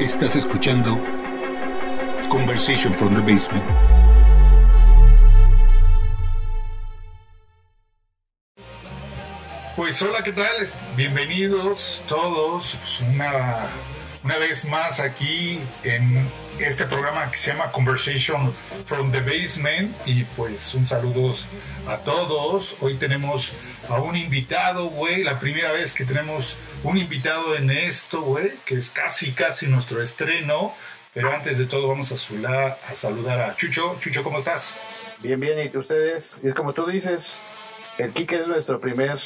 Estás escuchando Conversation from the Basement. Pues hola, ¿qué tal? Bienvenidos todos una, una vez más aquí en este programa que se llama Conversation from the Basement y pues un saludo a todos. Hoy tenemos a un invitado, güey, la primera vez que tenemos un invitado en esto, güey, que es casi, casi nuestro estreno. Pero antes de todo vamos a, saludar a Chucho. Chucho, ¿cómo estás? Bien, bien, y ustedes, y es como tú dices, el Kike es nuestro primer,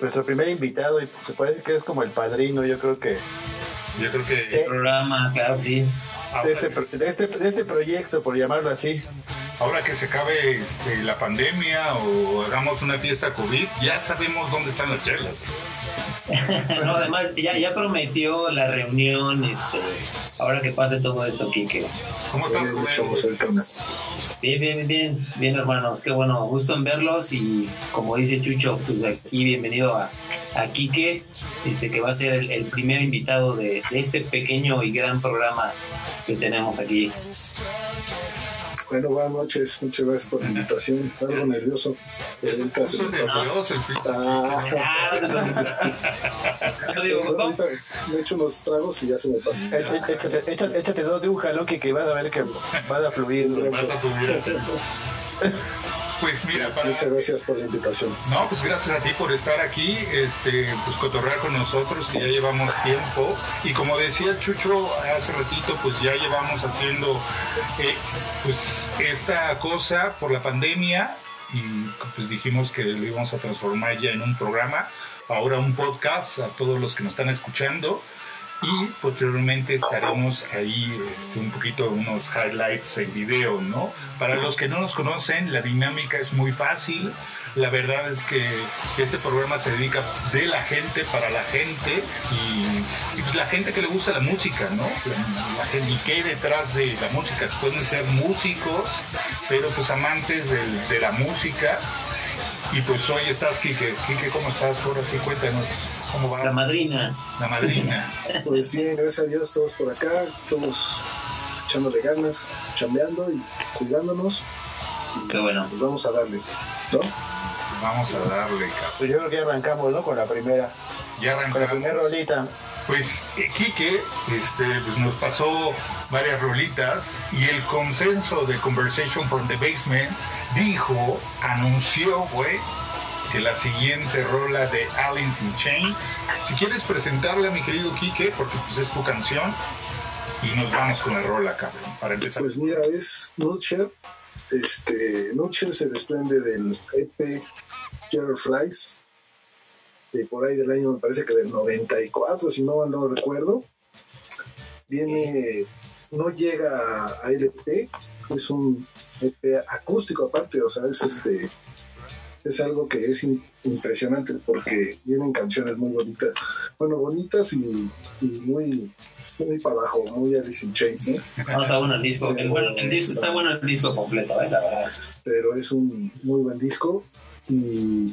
nuestro primer invitado y se puede decir que es como el padrino, yo creo que. Yo creo que. El programa, claro, sí. De este, de, este, de este proyecto, por llamarlo así ahora que se acabe este, la pandemia o hagamos una fiesta COVID, ya sabemos dónde están las chelas. no, además ya, ya prometió la reunión, este, ahora que pase todo esto, Kike. ¿Cómo estás, Bien, bien, bien, bien, hermanos. Qué bueno, gusto en verlos y como dice Chucho, pues aquí bienvenido a, a Quique. Dice que va a ser el, primer invitado de, este pequeño y gran programa que tenemos aquí. Bueno, buenas noches, muchas gracias por la invitación. Algo nervioso. Ahorita se me pasa. Ah. Ahorita me echo unos tragos y ya se me pasa. Échate, dos de un jalón que, que vas a ver que va a fluir. Vas a fluir. Pues mira, Muchas gracias por la invitación. No, pues gracias a ti por estar aquí, este, pues cotorrear con nosotros, que ya llevamos tiempo. Y como decía Chucho hace ratito, pues ya llevamos haciendo eh, pues esta cosa por la pandemia y pues dijimos que lo íbamos a transformar ya en un programa, ahora un podcast a todos los que nos están escuchando y posteriormente estaremos ahí este, un poquito unos highlights en video, ¿no? Para los que no nos conocen, la dinámica es muy fácil. La verdad es que este programa se dedica de la gente para la gente y, pues la gente que le gusta la música, ¿no? La, gente y que detrás de la música pueden ser músicos, pero pues amantes de la música. Y pues hoy estás, Kike. Kike, ¿cómo estás? Ahora sí, cuéntanos ¿Cómo va? La madrina. La madrina. Pues bien, gracias a Dios, todos por acá, todos echándole ganas, chambeando y cuidándonos. Qué bueno. Pues vamos a darle, ¿no? Vamos a darle, cabrón. Pues yo creo que ya arrancamos, ¿no? Con la primera. Ya arrancamos. Con la primera rolita. Pues eh, Quique este, pues nos pasó varias rolitas y el consenso de Conversation from the Basement dijo, anunció, güey, que la siguiente rola de Aliens in Chains. Si quieres presentarla, mi querido Quique, porque pues es tu canción, y nos vamos con la rola, cabrón, para empezar. Pues mira, es Nutshell. Este, Nutshell se desprende del EP Flies, de por ahí del año, me parece que del 94, si no no recuerdo. Viene, no llega a LP, es un EP acústico aparte, o sea, es este es algo que es impresionante porque vienen canciones muy bonitas, bueno, bonitas y, muy muy para abajo, muy Alice in Chains, ¿no? No, está bueno el disco, el, bueno, el disco está bueno el disco completo, ¿eh? la verdad. Pero es un muy buen disco y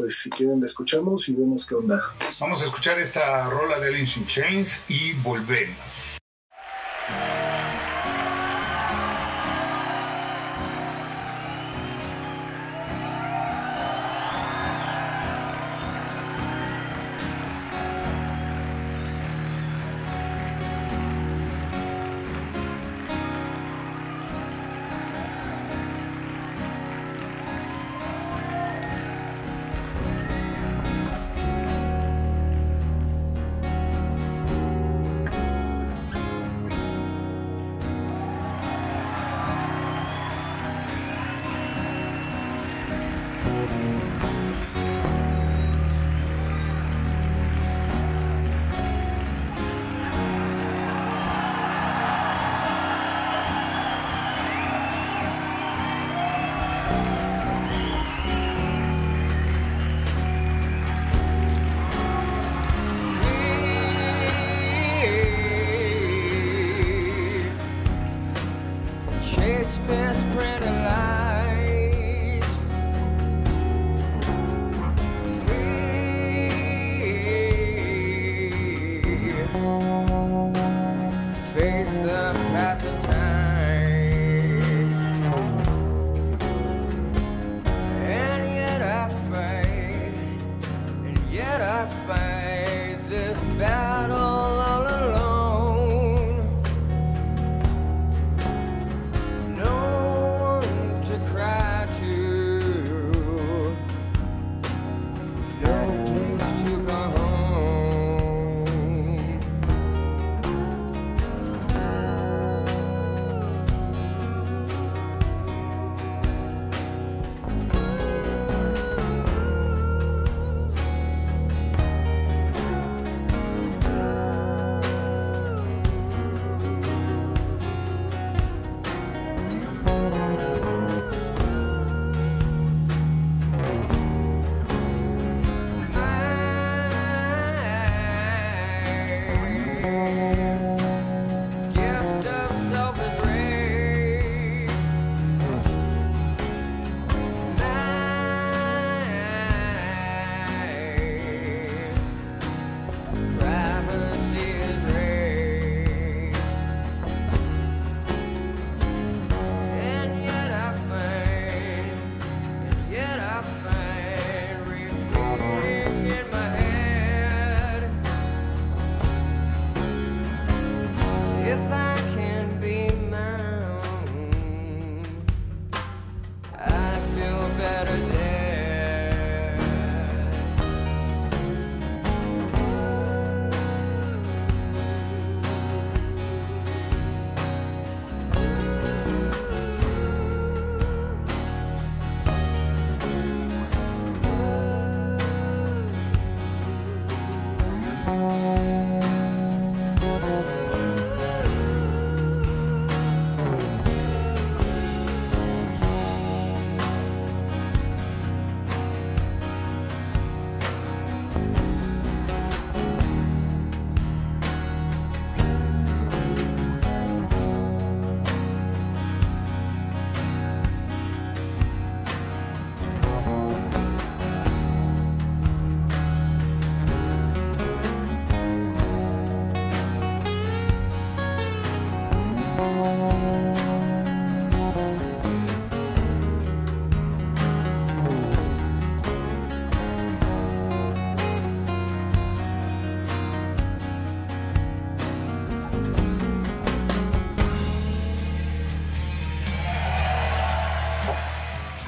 pues si quieren la escuchamos y vemos qué onda. Vamos a escuchar esta rola de Alice in Chains y volvemos.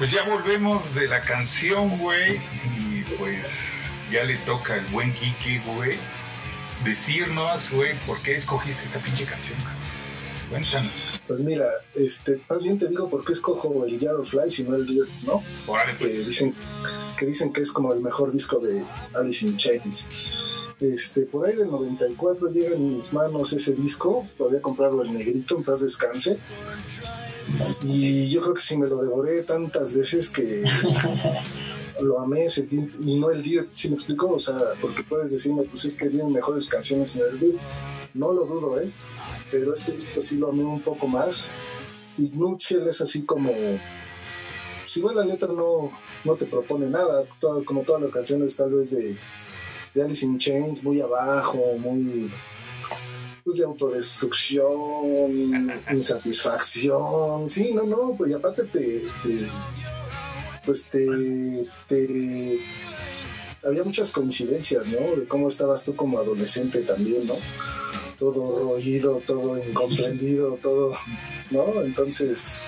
Pues ya volvemos de la canción, güey. Y pues ya le toca al buen Kike, güey, decirnos, güey, por qué escogiste esta pinche canción, cabrón. Cuéntanos. Pues mira, este, más bien te digo por qué escojo el Jar of Flies y no el Dirt, ¿no? Órale, que pues. dicen que dicen que es como el mejor disco de Alice in Chains. Este, por ahí del 94 llega en mis manos ese disco, lo había comprado el negrito, en paz descanse. Y yo creo que sí me lo devoré tantas veces que lo amé sentí- y no el Dirt, ¿sí me explico? O sea, porque puedes decirme, pues es que vienen mejores canciones en el Dirt. No lo dudo, ¿eh? Pero este disco sí lo amé un poco más. Y Nutshell es así como pues igual la letra no, no te propone nada, como todas las canciones tal vez de, de Alice in Chains, muy abajo, muy pues de autodestrucción, insatisfacción, sí, no, no, pues y aparte te, te- pues te, te había muchas coincidencias, ¿no? De cómo estabas tú como adolescente también, ¿no? Todo roído, todo incomprendido, todo, ¿no? Entonces,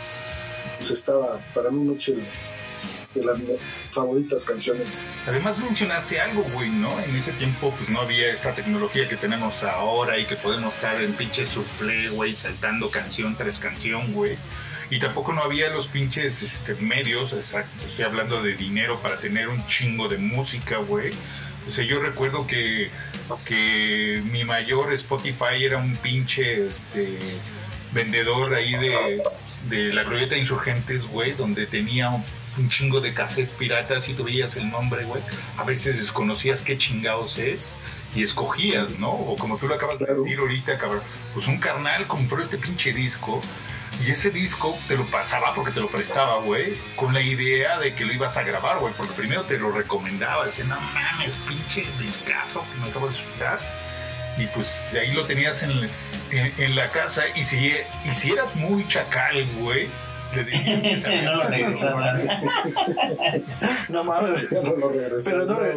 pues estaba para mí mucho de las favoritas canciones. Además mencionaste algo, güey, ¿no? En ese tiempo pues no había esta tecnología que tenemos ahora y que podemos estar en pinche soufflé, güey, saltando canción tras canción, güey. Y tampoco no había los pinches este, medios, exacto, estoy hablando de dinero para tener un chingo de música, güey. O sea, yo recuerdo que, que mi mayor Spotify era un pinche este, vendedor ahí de, de la glorieta de insurgentes, güey, donde tenía un, un chingo de cassettes piratas y tú veías el nombre, güey. A veces desconocías qué chingados es y escogías, ¿no? O como tú lo acabas de decir ahorita, cabrón. Pues un carnal compró este pinche disco y ese disco te lo pasaba porque te lo prestaba, güey, con la idea de que lo ibas a grabar, güey, porque primero te lo recomendaba, decía, no mames, pinche discazo que me acabo de escuchar. Y pues ahí lo tenías en, en- en la casa y si, y si eras muy chacal, güey, le decías que se había No mames. No. Pero no, re-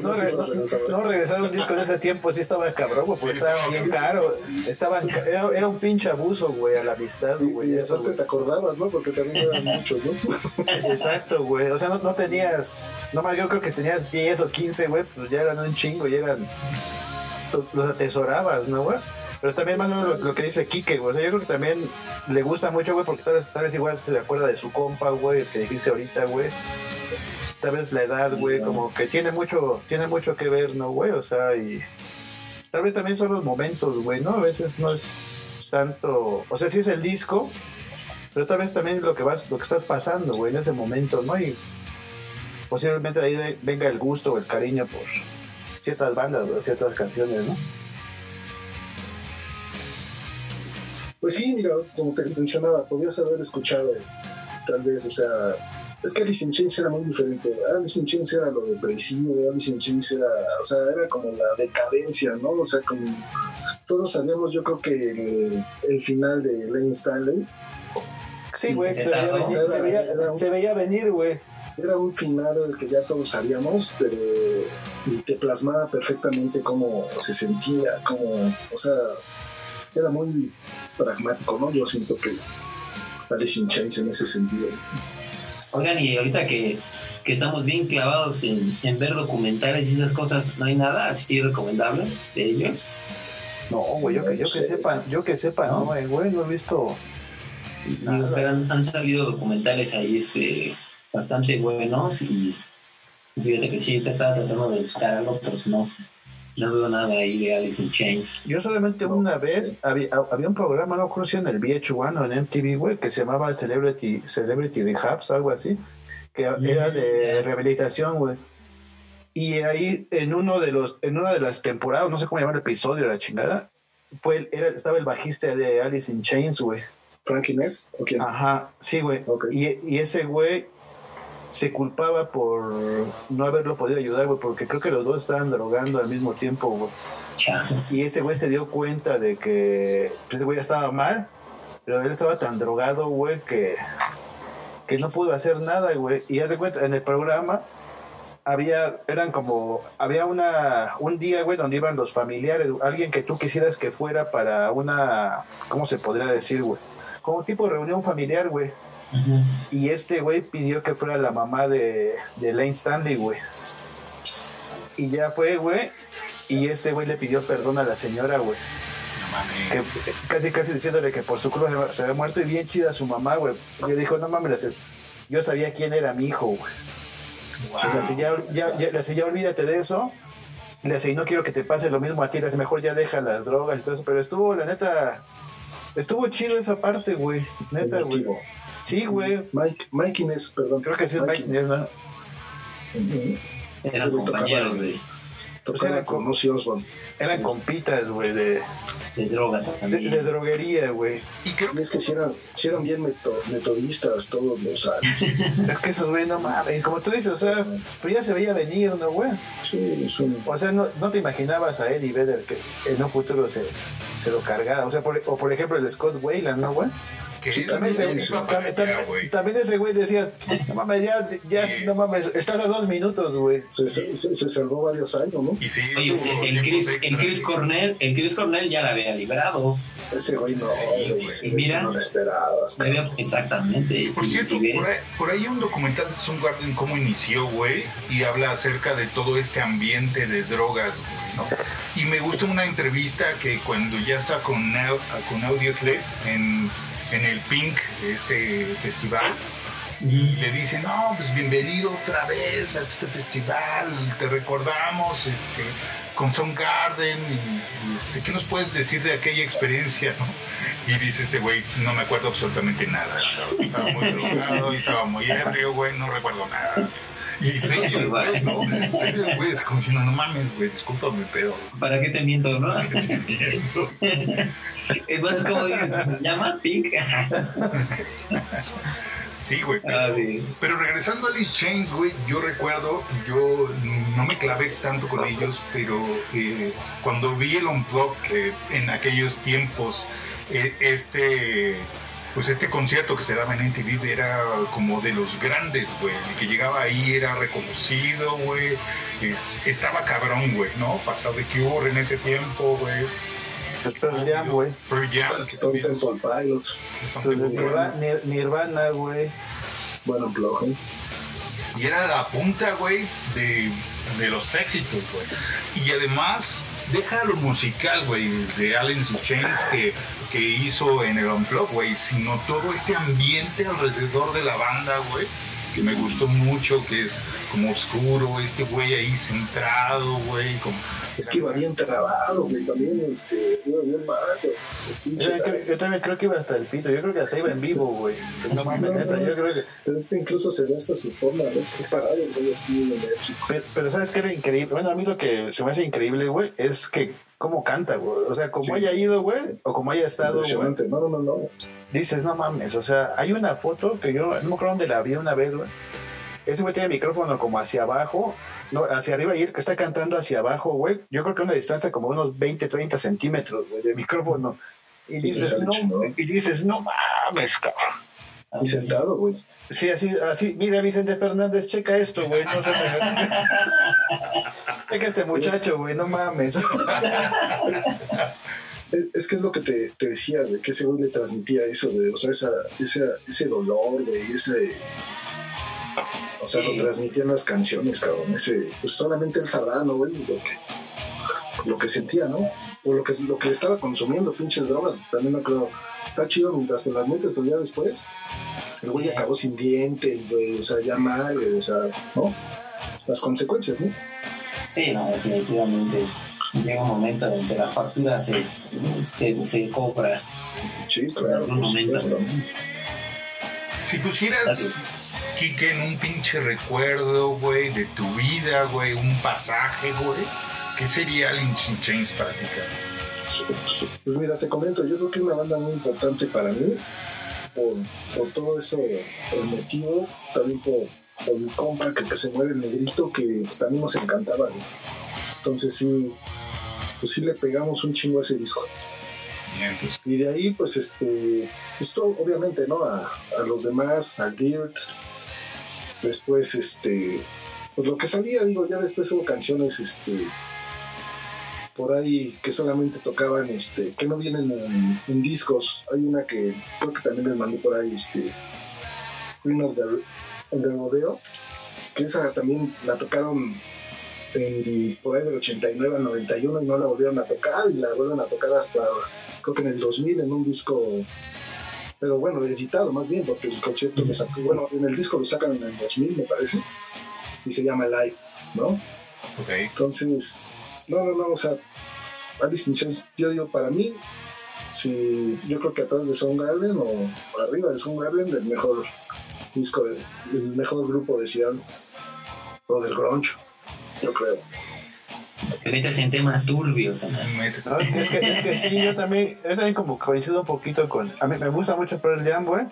no, regresar un disco en ese tiempo sí estaba cabrón, güey, porque Sí, estaba estaba bien caro. Estaban, ca- era, era un pinche abuso, güey, a la amistad, Y, güey. y eso, aparte güey. te acordabas, ¿no? Porque también eran muchos, ¿no? Exacto, güey. O sea, no, no tenías. No más, yo creo que tenías 10 o 15, güey, pues ya eran un chingo, ya eran. Los, los atesorabas, ¿no, güey? Pero también, más o menos, lo, lo que dice Kike, güey. O sea, yo creo que también le gusta mucho, güey, porque tal vez, tal vez igual se le acuerda de su compa, güey, el que dijiste ahorita, güey. Tal vez la edad, güey, como que tiene mucho, tiene mucho que ver, ¿no, güey? O sea, y. Tal vez también son los momentos, güey, ¿no? A veces no es tanto. O sea, sí es el disco, pero tal vez también lo que vas, lo que estás pasando, güey, en ese momento, ¿no? Y posiblemente de ahí ve- venga el gusto o el cariño por ciertas bandas o ciertas canciones, ¿no? Pues sí, mira, como te mencionaba, podías haber escuchado, tal vez, o sea, es que Alice in Chains era muy diferente. Alice in Chains era lo depresivo, Alice in Chains era, o sea, era como la decadencia, ¿no? O sea, como todos sabíamos, yo creo que el, el final de Lane Stanley Sí, güey, se veía venir, güey. era un final el que ya todos sabíamos, pero y te plasmaba perfectamente cómo se sentía, cómo, o sea, era muy pragmático, ¿no? Yo siento que Alice in Chains en ese sentido. Oigan, y ahorita que, que estamos bien clavados en, en ver documentales y esas cosas, ¿no hay nada así recomendable de ellos? No, güey, yo que, yo que sepa, yo que sepa, no, güey, güey, no he visto Digo, pero han, han salido documentales ahí este, bastante buenos y fíjate que sí, te estaba tratando de buscar algo, pero no, no veo nada ahí de Alice in Chains. Yo solamente No, una vez sí. había, había un programa, no creo si en el VH1 o en MTV, güey, que se llamaba Celebrity, Celebrity Rehabs, algo así, que era de ya. rehabilitación, güey. Y ahí en uno de los, en una de las temporadas, no sé cómo llamar el episodio, la chingada, fue era, estaba el bajista de Alice in Chains, güey. ¿Frank Inés? ¿O quién? Ajá, sí, güey. Ok. Y, y ese güey se culpaba por no haberlo podido ayudar, güey, porque creo que los dos estaban drogando al mismo tiempo, güey. Y ese güey se dio cuenta de que pues, ese güey ya estaba mal, pero él estaba tan drogado, güey, que, que no pudo hacer nada, güey. Y ya de cuenta, en el programa había, eran como, había una, un día, güey, donde iban los familiares, alguien que tú quisieras que fuera para una, ¿cómo se podría decir, güey? Como tipo de reunión familiar, güey. Y este güey pidió que fuera la mamá de, de Lane Stanley, güey. Y ya fue, güey. Y este güey le pidió perdón a la señora, güey. No Que, mames. casi, casi diciéndole que por su culpa se- se había muerto y bien chida su mamá, güey. Le dijo, no mames, yo sabía quién era mi hijo, güey. Wow. Le decía, ya, ya, ya- le decía, ya olvídate de eso. Le decía, y no quiero que te pase lo mismo a ti. Le decía, mejor ya deja las drogas y todo eso. Pero estuvo, la neta, estuvo chido esa parte, güey. Neta, güey. Sí, güey. Mike, Mike Inés, perdón. Creo que sí es Mike Inés. ¿no? Eran compañeros tocaba- de, Tocaba era con Ozzy Osbourne. Eran Sí. compitas, güey, de, de droga de, también. de droguería, güey. Y creo Y es que si eran, sí eran bien meto- metodistas todos los años. Es que esos, güey, no mames. Como tú dices, o sea, pues ya se veía venir, ¿no, güey? Sí, un... O sea, no, no te imaginabas a Eddie Vedder que en un futuro se, se lo cargara. O sea, por, o por ejemplo el Scott Wayland, ¿no, güey? Que Sí, También, ese, también, también- güey. también ese güey decías, no mames, ya, ya, Sí. no mames, estás a dos minutos, güey. Se, se, se- se salvó varios años, ¿no? Y sí, Oye, tuvo el Chris, el. Chris Cornell, el Chris Cornell ya la había liberado. Ese güey no, Sí, güey, mira. no lo esperabas. Exactamente. Por Y- cierto, y por ahí, por ahí un documental de Soundgarden cómo inició, güey, y habla acerca de todo este ambiente de drogas, güey, ¿no? Y me gusta una entrevista que cuando ya está con, con Audioslave en, en el Pink, este festival, y le dice, no, pues bienvenido otra vez a este festival, te recordamos este, con Soundgarden, y, y, este, ¿qué nos puedes decir de aquella experiencia? no?" Y dice este güey, no me acuerdo absolutamente nada, estaba, muy drogado, y estaba muy ebrio, güey, no recuerdo nada. Y serio, güey, ¿no? Serio, güey, es como si no, no mames, güey, discúlpame, pero... ¿Para qué te miento, no? ¿qué te miento? Es más como dices, llama Pink. Sí, güey, pero... Ah. Pero regresando a Alice Chains, güey, yo recuerdo, yo no me clavé tanto con ellos, pero eh, cuando vi el Unplugged, que en aquellos tiempos, eh, este pues este concierto que se daba en NTV era como de los grandes, güey. El que llegaba ahí era reconocido, güey. Es- Estaba cabrón, güey, ¿no? Pasado de Cure en ese tiempo, güey. Pearl Jam, güey. Pearl Jam, Stone Temple Pilots, Nirvana, güey. bueno, Unplugged. Y era la punta, güey, de, de los éxitos, güey. Y además, deja lo musical, güey, de Aliens in Chains que, que hizo en el Unplugged, güey, sino todo este ambiente alrededor de la banda, güey, que me gustó mucho, que es como oscuro, este güey ahí centrado, güey, como... Es que iba bien trabado, güey, también, este, iba bien güey. Yo también, creo, yo también creo que iba hasta el pito. Yo creo que hasta iba en vivo, güey. No Sí, mames, no, neta. no, Yo es- creo que. Pero es que incluso se ve hasta su forma, ¿no? Está parado, güey, así muy enérgico. Pero, pero ¿sabes qué es lo increíble? Bueno, a mí lo que se me hace increíble, güey, es que cómo canta, güey. O sea, como Sí. haya ido, güey, o como haya estado, güey. No, no, no, no. dices, no mames. O sea, hay una foto que yo no me acuerdo dónde la vi una vez, güey. Ese güey tiene el micrófono como hacia abajo, no, hacia arriba, y el que está cantando hacia abajo, güey. Yo creo que una distancia como unos 20, 30 centímetros, güey, de micrófono. Y dices, no, chingón. y dices, no mames, cabrón. Y sentado, güey. Sí, así, así, mira Vicente Fernández, checa esto, güey, no se me... checa este muchacho, güey, no mames. Es, es que es lo que te, te decía, güey, que ese güey le transmitía eso, güey. O sea, esa, esa, ese dolor, güey, ese. O sea, Sí. lo transmitían las canciones, cabrón. Ese, pues solamente él sabrá, ¿no, güey? Lo que, lo que sentía, ¿no? O lo que, lo que estaba consumiendo, pinches drogas. También no creo. Está chido mientras te las metes, pero ya después. El güey acabó sin dientes, güey. O sea, ya mal, güey. O sea, ¿no? Las consecuencias, ¿no? Sí, no, definitivamente. Llega un momento en que la factura se, se, se cobra. Sí, claro, por momento. Si pusieras, Kike, en un pinche recuerdo, güey, de tu vida, güey, un pasaje, güey, ¿qué sería Aliens in Chains para ti, cabrón? Pues mira, te comento, yo creo que es una banda muy importante para mí, por, por todo eso, el motivo, también por, por mi compa que, que se muere el negrito, que también nos encantaba. Entonces sí, pues sí le pegamos un chingo a ese disco. Bien, pues, Y de ahí, pues, este, esto obviamente, ¿no? A, a los demás, al Dirt, después, este, pues lo que salía, digo, ya después hubo canciones, este, por ahí que solamente tocaban, este, que no vienen en, en discos. Hay una que creo que también les mandé por ahí, este, Queen of the, of the Rodeo, que esa también la tocaron en- por ahí del 89 al 91 y no la volvieron a tocar y la vuelven a tocar hasta creo que en el 2000 en un disco pero bueno editado más bien porque el concierto lo sacó bueno en el disco lo sacan en el 2000 me parece y se llama Live ¿no? ok. entonces no no no o sea Alice in Chains yo digo para mí si yo creo que atrás de Soundgarden o arriba de Soundgarden el mejor disco de- el mejor grupo de Seattle o del grunge yo creo Te metes en temas turbios. ¿no? Metes- No, es, que, es que sí, yo también, yo también como coincido un poquito con... A mí me gusta mucho Pearl Jam, güey,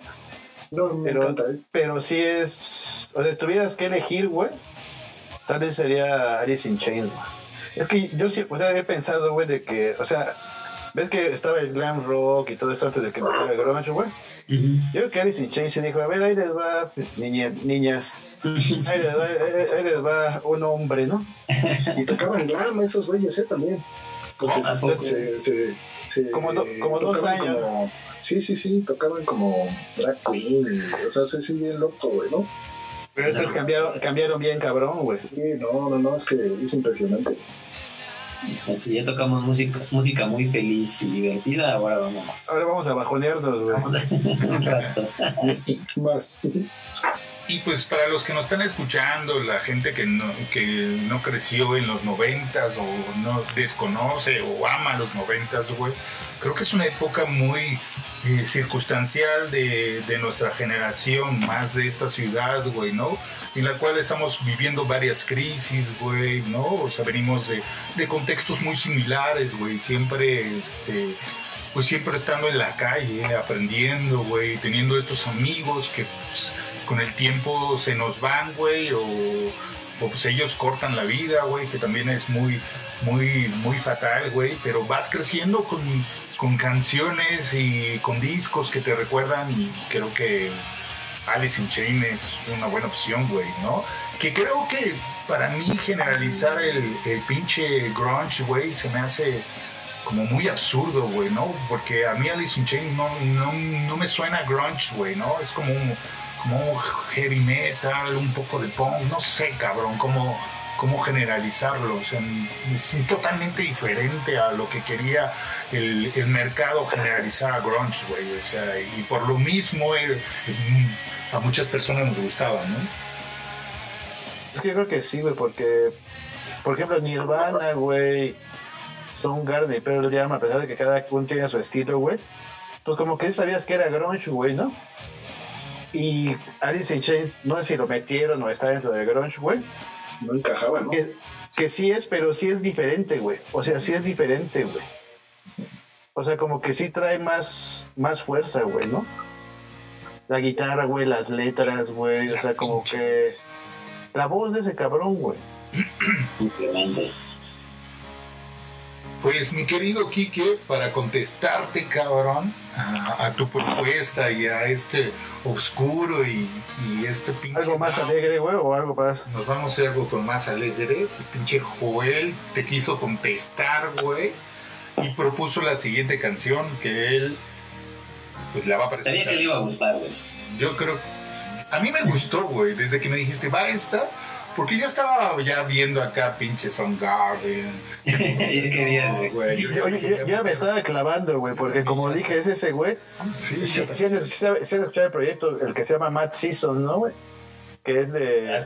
no me Pero- encanta ¿eh? pero sí es... O sea, tuvieras que elegir, güey, tal vez sería Alice in Chains, güey. Es que yo sí, o sea, he pensado, güey, de que, o sea, ves que estaba el glam rock y todo esto antes de que empezara el grunge, güey. Yo creo que Alice in Chains se dijo, a ver, ahí les va, niña- niñas, ahí les va, ahí- ahí les va un hombre, ¿no? Y tocaban glam esos güeyes, ¿eh? También. Porque ¿A se, poco? se, se, se- Como do- como dos tocaban años. como- sí, sí, sí, tocaban como drag queen. O sea, sí, sí, bien loco, güey, ¿no? Pero estos cambiaron, cambiaron bien cabrón, güey. Sí, no, no, no, es que es impresionante. Así ya tocamos música, música muy feliz y divertida, ahora vámonos. Ahora vamos a bajonearnos, güey. Vamos un rato. Más. Y pues para los que nos están escuchando, la gente que no, que no creció en los noventas o no desconoce o ama los noventas, güey, creo que es una época muy eh, circunstancial de, de nuestra generación, más de esta ciudad, güey, ¿no? En la cual estamos viviendo varias crisis, güey, ¿no? O sea, venimos de, de contextos muy similares, güey, siempre, este, pues siempre estando en la calle, aprendiendo, güey, teniendo estos amigos que, pues, con el tiempo se nos van, güey, o, o, pues ellos cortan la vida, güey, que también es muy, muy, muy fatal, güey, pero vas creciendo con, con canciones y con discos que te recuerdan y creo que Alice in Chains es una buena opción, güey, ¿no? Que creo que para mí generalizar el, pinche grunge, güey, se me hace como muy absurdo, güey, ¿no? Porque a mí Alice in Chains no, no, no me suena grunge, güey, ¿no? Es como un, como heavy metal, un poco de punk, no sé, cabrón, cómo, cómo generalizarlo. O sea, es totalmente diferente a lo que quería el, mercado generalizar a grunge, güey. O sea, y por lo mismo eh, a muchas personas nos gustaba, ¿no? Yo creo que sí, güey, porque, por ejemplo, Nirvana, güey, Soundgarden y Pearl Jam, a pesar de que cada uno tiene su estilo, güey, pues como que sabías que era grunge, güey, ¿no? Y Alice in Chains, no sé si lo metieron o está dentro del grunge, güey, No encajaba, ¿no? que, que sí es, pero sí es diferente, güey. O sea, sí es diferente, güey. O sea, como que sí trae más, más fuerza, güey, ¿no? La guitarra, güey, las letras, güey, o sea, como que... La voz de ese cabrón, güey. Pues mi querido Quique, para contestarte, cabrón, a, a tu propuesta y a este oscuro y, y este pinche... Algo más Mao, alegre, güey, o algo más... Nos vamos a hacer algo con más alegre. El pinche Joel te quiso contestar, güey. Y propuso la siguiente canción que él pues la va a presentar. Sabía que le iba a gustar, güey. Yo creo que a mí me gustó, güey, desde que me dijiste, va esta, porque yo estaba ya viendo acá pinche Soundgarden. Yo quería, güey. güey. Yo, yo- Oye, yo, yo me estaba clavando, güey, porque como dije, es ese güey. Sí, Si yo si han escuchado si han escuchado el proyecto, el que se llama Matt Season, ¿no, güey? Que es de.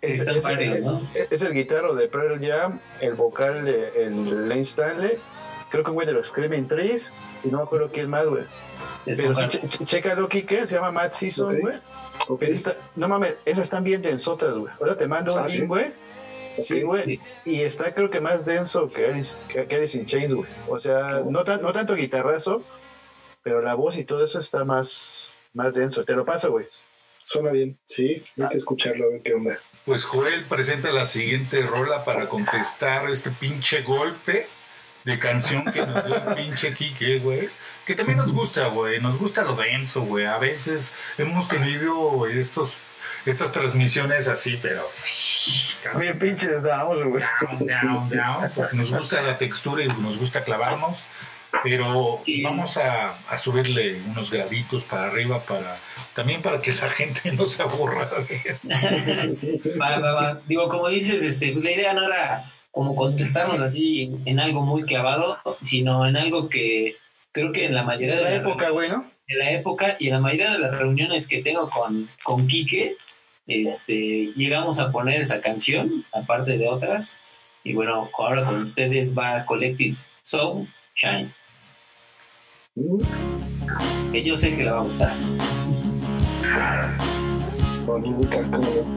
Es, son es- varios, ¿no? es- es el guitarro de Pearl Jam, el vocal de el Lane Stanley, creo que un güey de los Screaming Trees, y no me acuerdo quién más, güey. Pero sí, che- che- chécalo, Kike, se llama Matt Season, Ok. güey. Ok. Esa está- No mames, esas están bien densotas, güey. Ahora te mando un Ah, ¿sí? link, güey. Sí, güey. Y está creo que más denso que Alice, que, que Alice in Chains, güey. O sea, no, tan- no tanto guitarrazo, pero la voz y todo eso está más, más denso. Te lo paso, güey. Suena bien. Sí, hay que escucharlo, a ver qué onda. Pues Joel presenta la siguiente rola para contestar este pinche golpe de canción que nos dio el pinche Kike, güey. Que también nos gusta, güey. Nos gusta lo denso, güey. A veces hemos tenido estos, estas transmisiones así, pero... casi Bien pinches damos, güey. down, down, down, porque nos gusta la textura y nos gusta clavarnos, pero vamos a, a subirle unos graditos para arriba para también para que la gente no se aburra de esto. Va, va, va. Digo, como dices, este, pues, la idea no era como contestarnos así en algo muy clavado, sino en algo que creo que en la mayoría De de, la las época, güey, ¿no? de la época y en la mayoría de las reuniones que tengo con, con Quique, este, llegamos a poner esa canción, aparte de otras. Y bueno, ahora con ustedes va Collective Soul Shine, que yo sé que le va a gustar. Bonita.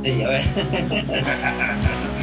Sí, a ver.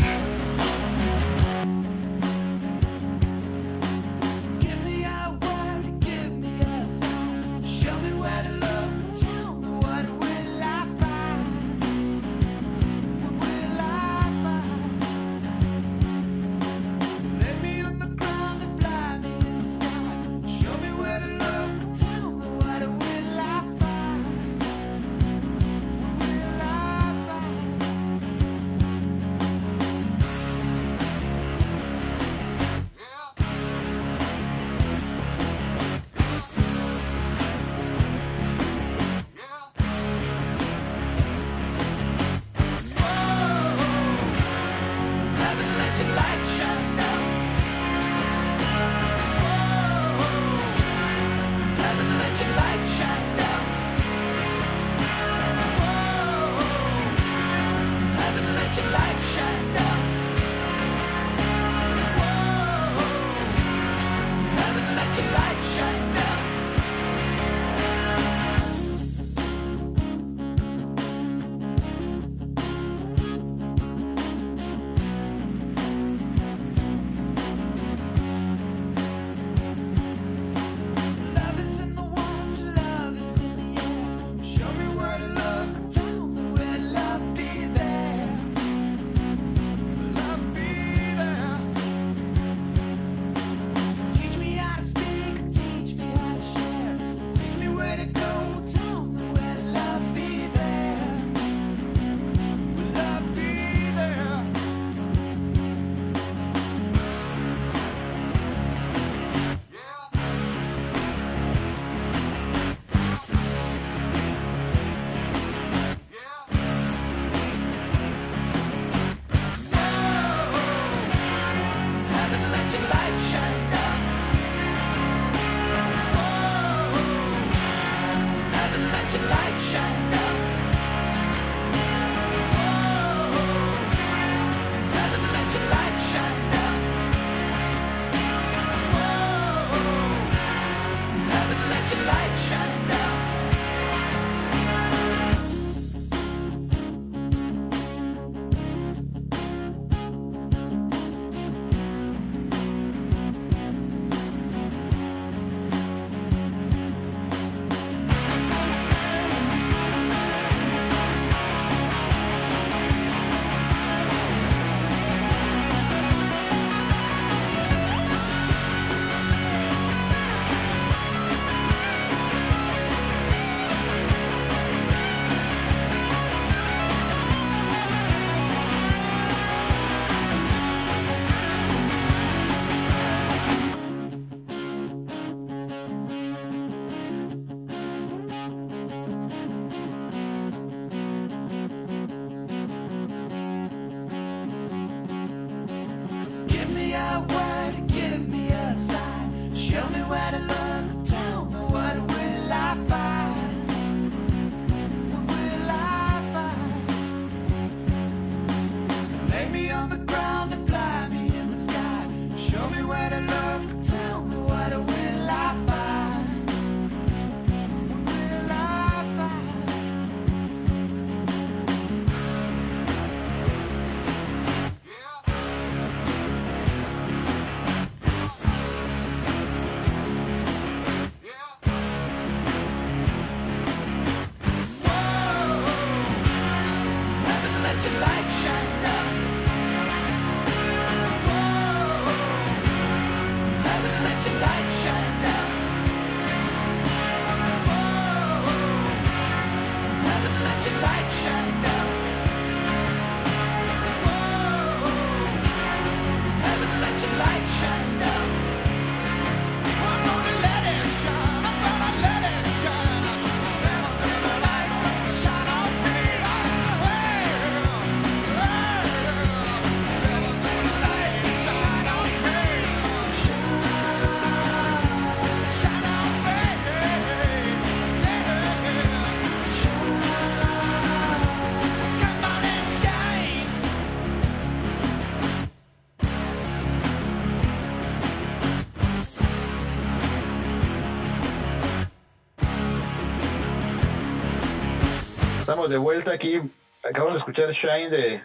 Estamos de vuelta aquí. Acabamos de escuchar Shine de,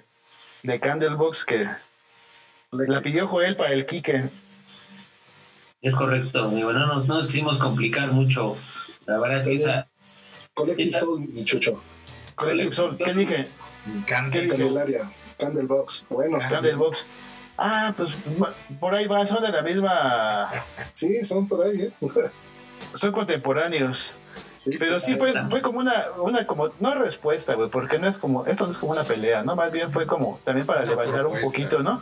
de Candlebox que la pidió Joel para el Kike. Es correcto, bueno, no, no nos quisimos complicar mucho. La verdad es que esa, Collective Soul y Chucho. Collective Soul, ¿qué dije? Candelaria. Candlebox. Bueno. Candlebox. Ah, pues por ahí va, son de la misma. Sí, son por ahí, ¿eh? Son contemporáneos. Sí, Pero sí fue, fue como una, una como, no respuesta, güey, porque no es como, esto no es como una pelea, ¿no? Más bien fue como también para Una levantar un poquito, ¿no?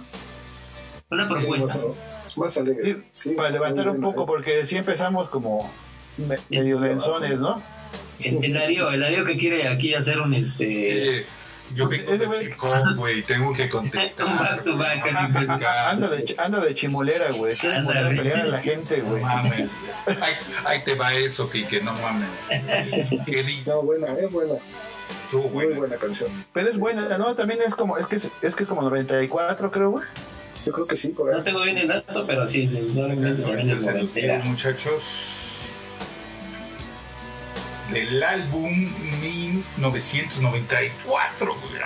una propuesta. más, más alegre. Sí, Sí, para levantar un poco, porque sí empezamos como me- medio densones, ¿no? El, el el Darío que quiere aquí hacer un este Sí, yo vengo Ese de hop, güey, tengo que contestar. casi, casi. Anda de, ch- anda de chimolera, güey. Quiere poner a pelear a la gente, No güey. mames, güey. Ahí, ahí te va eso, Kike, no mames. ¿Qué dices? No, buena, es buena. Estuvo Muy buena. buena canción. Pero es Sí, buena, está. ¿no? También es como, es que es, es que es como 94, creo, güey. Yo creo que sí, por No ahí. tengo bien el dato, pero sí, también es noventera. muchachos. Del álbum 1994, güey.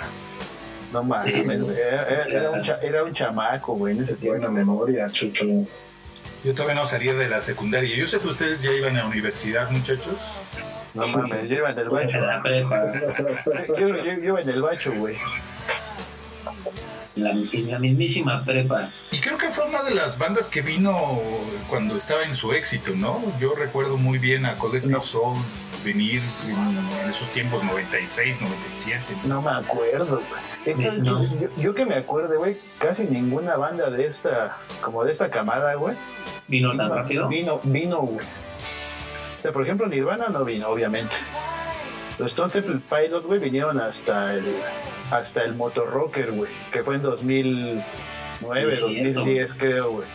No mames. Era, era- era un cha- era un chamaco, güey, en ese tiempo. Buena memoria, Chucho. Yo todavía no salía de la secundaria. Yo sé que ustedes ya iban a la universidad, muchachos. No mames, yo iba en el bacho. En la prepa, Yo, yo, yo iba en el bacho, güey. la, en la mismísima prepa. Y creo que fue una de las bandas que vino cuando estaba en su éxito, ¿no? Yo recuerdo muy bien a Collective No. Soul venir en, en esos tiempos 96, 97. No me acuerdo, güey. Esa- No. yo, yo que me acuerde, güey, casi ninguna banda de esta, como de esta camada, güey, Vino tan rápido. vino, vino, güey. O sea, por ejemplo, Nirvana no vino, obviamente. Los Stone Temple Pilots, güey, vinieron hasta el, hasta el Motorrocker, güey, que fue en 2009, Sí, cierto. 2010, creo, güey.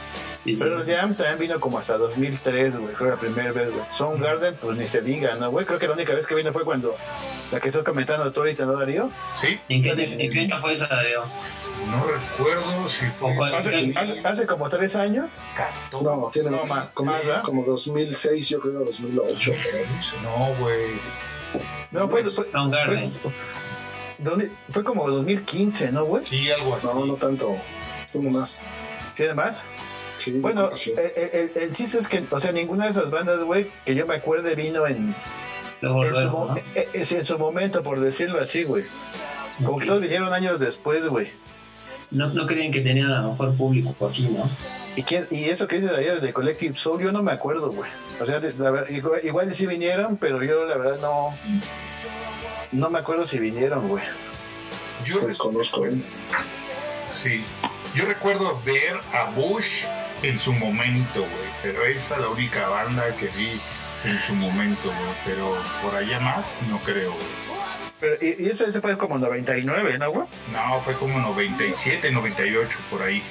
Sí, sí. Pero Jam también vino como hasta 2003, güey. Fue la primera vez, güey. Soundgarden, pues ni se diga, ¿no, güey? Creo que la única vez que vino fue cuando la que estás comentando tú ahorita, ¿no, Darío? Sí, ¿En qué, ¿En qué año fue esa, Darío? no recuerdo si fue. Hace, hace- hace como tres años. 14. No, tiene No, más. como, más, como 2006, yo creo, 2008. No, güey. No, fue, fue, fue, Soundgarden. ¿dónde? fue como 2015, ¿no, güey? Sí, algo así. No, no tanto. Tiene más. ¿Tiene más? Sí, Bueno, sí. el, el, el chiste es que, o sea, ninguna de esas bandas, güey, que yo me acuerde vino en, Luego, en, su, luego, ¿no? eh, eh, en su momento, por decirlo así, güey. Como que todos vinieron años después, güey. No, no creían que tenían a lo mejor público aquí, ¿no? ¿Y, quién- y eso que dices ayer de Collective Soul, yo no me acuerdo, güey. O sea, la ver- igual, igual sí vinieron, pero yo la verdad no. No me acuerdo si vinieron, güey. Yo Desconozco. ¿eh? Sí. Yo recuerdo ver a Bush en su momento, güey. Pero esa es la única banda que vi en su momento, güey. Pero por allá más, no creo, güey. Pero, y, eso ese fue como 99, ¿no, güey? No, fue como 97, 98, por ahí.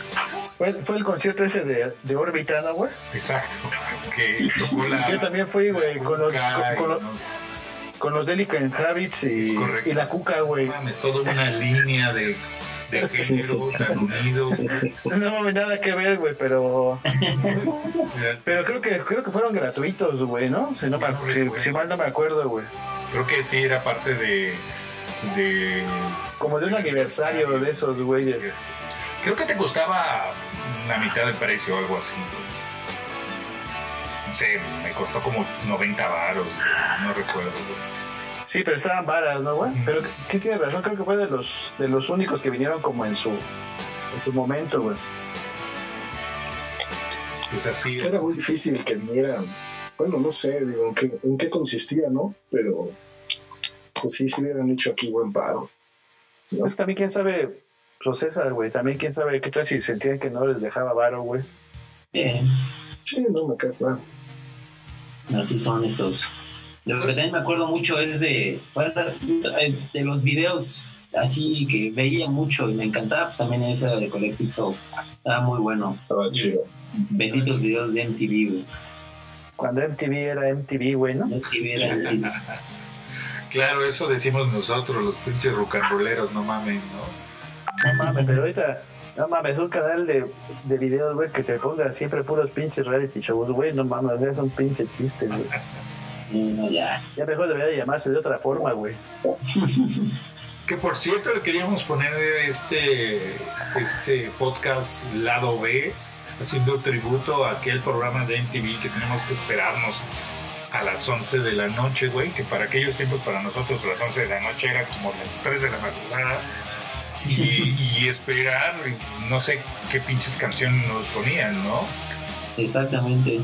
Fue, fue el concierto ese de, de Órbita, ¿no, güey? Exacto. Que tocó la. Yo también fui, güey, con los, con, con los, con los Delicate Habits y, Es y la Cuca, güey. mames, toda una línea de, de género tan unido. No mames, nada que ver, güey, pero pero creo que creo que fueron gratuitos, güey, ¿no? Si, no me- si- si mal no me acuerdo, güey. Creo que sí era parte de. de Como de un aniversario de esos, güey. Creo que te costaba la mitad del precio o algo así. güey. No sé, me costó como 90 varos, güey, no recuerdo. güey. Sí, pero estaban varas, ¿no, güey? Pero ¿qué tiene razón? Creo que fue de los de los únicos que vinieron como en su en su momento, güey. Pues así. Era muy difícil que vinieran. Bueno, no sé, digo, en qué, en qué consistía, ¿no? Pero, pues sí, se hubieran hecho aquí buen paro. ¿no? Pues también quién sabe, pues César, güey, también quién sabe qué tal si sentían que no les dejaba varo, güey. Bien, Sí, no me cae claro. así son estos. De lo que también me acuerdo mucho es de, bueno, de los videos así que veía mucho y me encantaba, pues también ese de Collective Soul. Estaba muy bueno. Estaba chido. Benditos videos de MTV, güey. Cuando MTV era MTV, güey, ¿no? MTV era MTV. Claro, eso decimos nosotros, los pinches rocanroleros, no mames, ¿no? No mames, pero ahorita, no mames, un canal de, de videos, güey, que te ponga siempre puros pinches reality shows, güey, no mames, es un pinche chiste, güey. Y no, ya. Ya mejor debería llamarse de otra forma, güey. Que por cierto le queríamos poner este, este podcast Lado B, haciendo tributo a aquel programa de MTV que tenemos que esperarnos a las 11 de la noche, güey, que para aquellos tiempos para nosotros las 11 de la noche era como las 3 de la madrugada. Y, y esperar, no sé qué pinches canciones nos ponían, ¿no? Exactamente.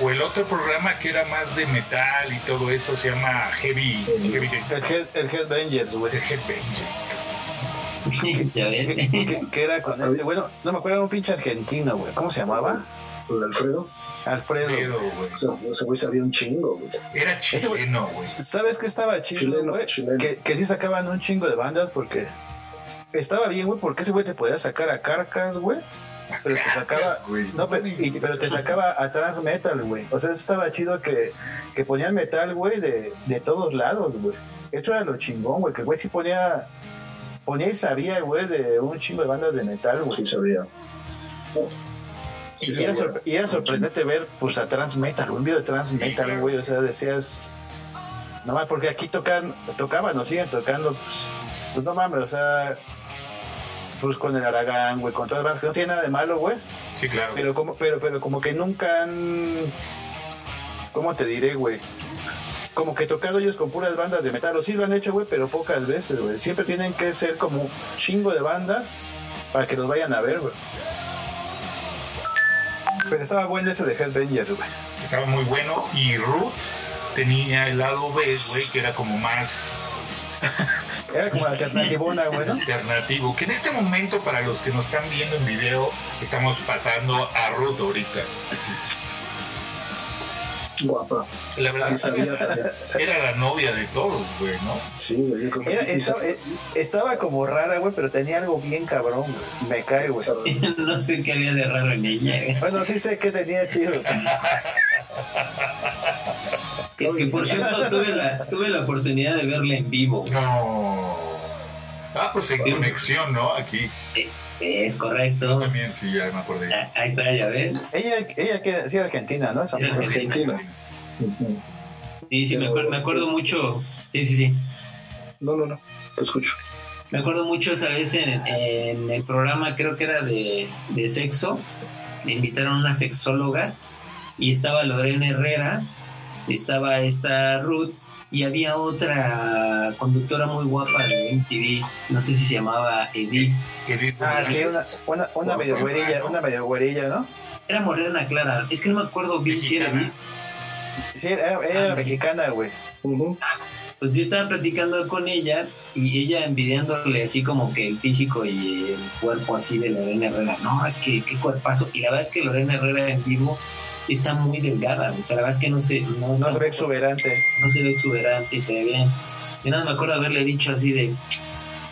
O el otro programa que era más de metal y todo esto se llama Heavy, Heavy El, Head, el Headbangers, güey. Headbangers. ya ves. Que, que era con este, bueno, no me acuerdo, era un pinche argentino, güey. ¿Cómo se llamaba? Con Alfredo, Alfredo. Pedo, güey. ese ese güey sabía un chingo, güey. Era chileno, güey. ¿Sabes qué estaba chido, Chileno, güey? chileno. Que, que sí sacaban un chingo de bandas porque estaba bien, güey, porque ese güey te podía sacar a Carcas, güey. Pero te sacaba, güey. no, pero, y- pero te sacaba a trans metal, güey. O sea, eso estaba chido que, que ponían metal, güey, de, de todos lados, güey. Eso era lo chingón, güey, que güey sí ponía, ponía y sabía, güey, de un chingo de bandas de metal, güey. Sí sabía. Sí Y era, y sorprendente ver, pues, a trans metal, un video de trans metal, güey. O sea, decías, no más, porque aquí tocan, tocaban o siguen tocando, pues, pues no mames, o sea, pues con el Aragán, güey, con todas las bandas, que no tiene nada de malo, güey. Sí, claro. Pero como, pero, pero como que nunca han, ¿cómo te diré, güey? Como que tocado ellos con puras bandas de metal, o sí lo han hecho, güey, pero pocas veces, güey. Siempre tienen que ser como un chingo de bandas para que los vayan a ver, güey. Pero estaba bueno ese de Headbangers, güey. Estaba muy bueno. Y Ruth tenía el lado B, güey, que era como más Era como alternativona, güey, ¿no? alternativo. Que en este momento, para los que nos están viendo en video, estamos pasando a Ruth ahorita. Así. Guapa. La verdad, también. era la novia de todos, güey, ¿no? Sí, güey. Era- estaba, eh, estaba como rara, güey, pero tenía algo bien cabrón, güey. Me cae, güey. no sé qué había de raro en ella. güey. Bueno, sí sé que tenía chido. Que, que, por cierto, tuve la, tuve la oportunidad de verla en vivo. No. Ah, pues en conexión, ¿no? Aquí. Es correcto. También, sí, ya me acordé. Ah, Ahí está, ya ves. Ella, ella que sí era argentina, ¿no? Esa Era. Argentina. Sí, sí, me acuerdo, me acuerdo mucho. Sí, sí, sí. No, no, no. Te escucho. Me acuerdo mucho esa vez en, en el programa, creo que era de, de sexo. Me invitaron a una sexóloga y estaba Lorena Herrera, estaba esta Ruth y había otra conductora muy guapa de MTV, no sé si se llamaba Edith. Edith Ah, sí, una, una, una medio güerilla, una medio güerilla, ¿no? Era Morena Clara, es que no me acuerdo bien si era Edith. Sí, era, era mexicana, güey. Ujú. Pues yo estaba platicando con ella y ella envidiándole así como que el físico y el cuerpo así de Lorena Herrera. No, es que qué cuerpazo. Y la verdad es que Lorena Herrera en vivo está muy delgada. O sea, la verdad es que no se, no, está- No se ve exuberante. no se ve exuberante y se ve bien. Y nada, me acuerdo haberle dicho así de,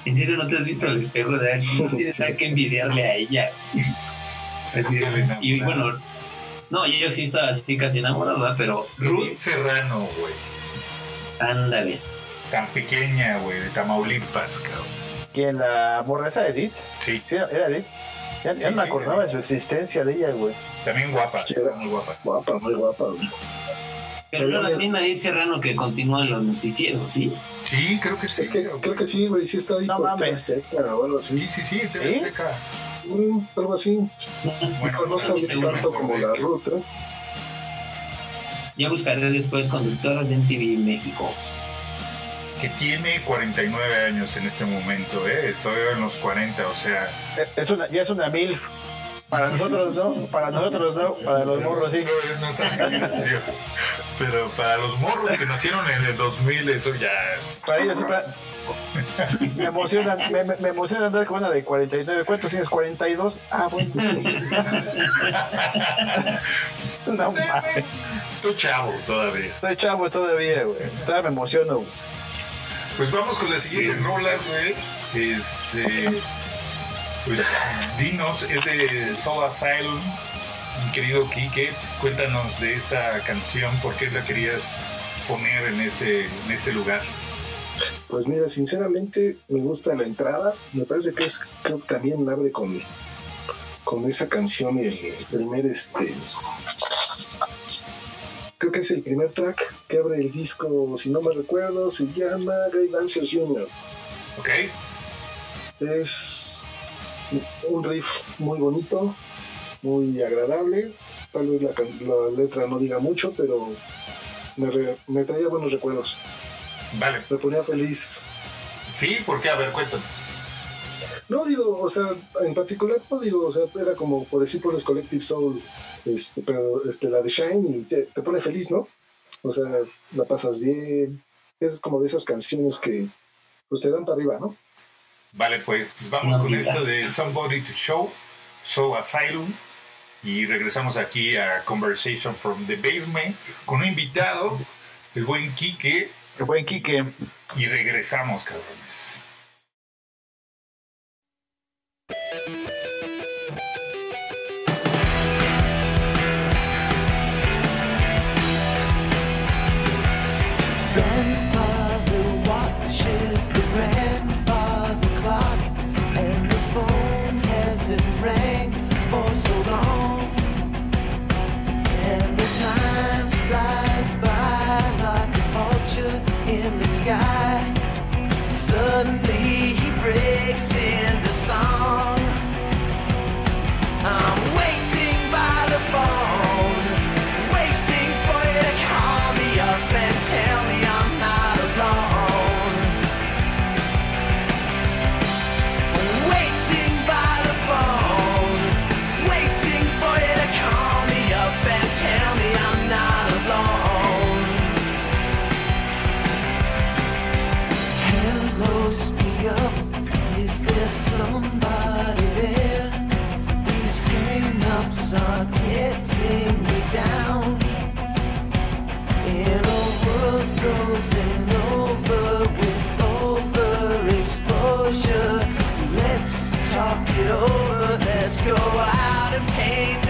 ¿en serio no te has visto al espejo? De, no tienes nada que envidiarle a ella. Así, enamoraron. y bueno, no, yo sí estaba así casi enamorado, ¿verdad? pero Ruth, Ruth Serrano, güey. ándale. Tan pequeña, güey, de Tamaulipas, cabrón. ¿Quién la morra esa, Edith? Sí, Sí, era Edith. Ya, ya Sí, no me sí, acordaba de su existencia de ella, güey. también guapa, Sí, era. muy guapa. Guapa, muy guapa, güey. Pero la misma Edith Serrano que continúa en los noticieros, ¿sí? Sí, creo que sí. Es que creo que sí, güey, sí está ahí No por. Azteca o algo así. Sí, sí, sí, TV. Mm, algo así. Bueno, no sabía tanto como la ruta. Ya buscaré después conductoras de MTV México. Que tiene 49 años en este momento, ¿eh? Estoy en los 40, o sea... Es una, ya es una MILF. Para nosotros no, para nosotros no, para los morros sí. No es nuestra generación. Pero para los morros que nacieron en el 2000, eso ya... Para ellos para- Me emociona, me, me- me emociona andar con una de 49. ¿Cuántos tienes? 42. Ah, bueno. No mames. Estoy chavo todavía. Estoy chavo todavía, güey. Todavía me emociono. güey. Pues vamos con la siguiente rola, güey. Este... Pues dinos, es de Soul Asylum. Mi querido Quique, cuéntanos de esta canción, por qué la querías poner en este, en este lugar. Pues mira, sinceramente me gusta la entrada. Me parece que es, creo que también abre con, con esa canción el primer este. Creo que es el primer track que abre el disco, si no me recuerdo, se llama Great Dancers Union. ¿Ok? Es un riff muy bonito, muy agradable. Tal vez la, la letra no diga mucho, pero me, re- me traía buenos recuerdos. Vale. Me ponía feliz Sí, ¿por qué? A ver, cuéntanos. No digo, o sea, en particular no digo, o sea, era como por decir por los Collective Soul, este, pero este, la de Shine y te, te pone feliz, ¿no? O sea, la pasas bien. Es como de esas canciones que pues te dan para arriba, ¿no? Vale, pues, pues vamos Una con vida. esto de Somebody to Show, Soul Asylum. Y regresamos aquí a Conversation from the Basement con un invitado, el buen Quique. El buen Quique. Y regresamos, cabrones. Hang-ups are getting me down. In a world frozen over with overexposure, let's talk it over. Let's go out and paint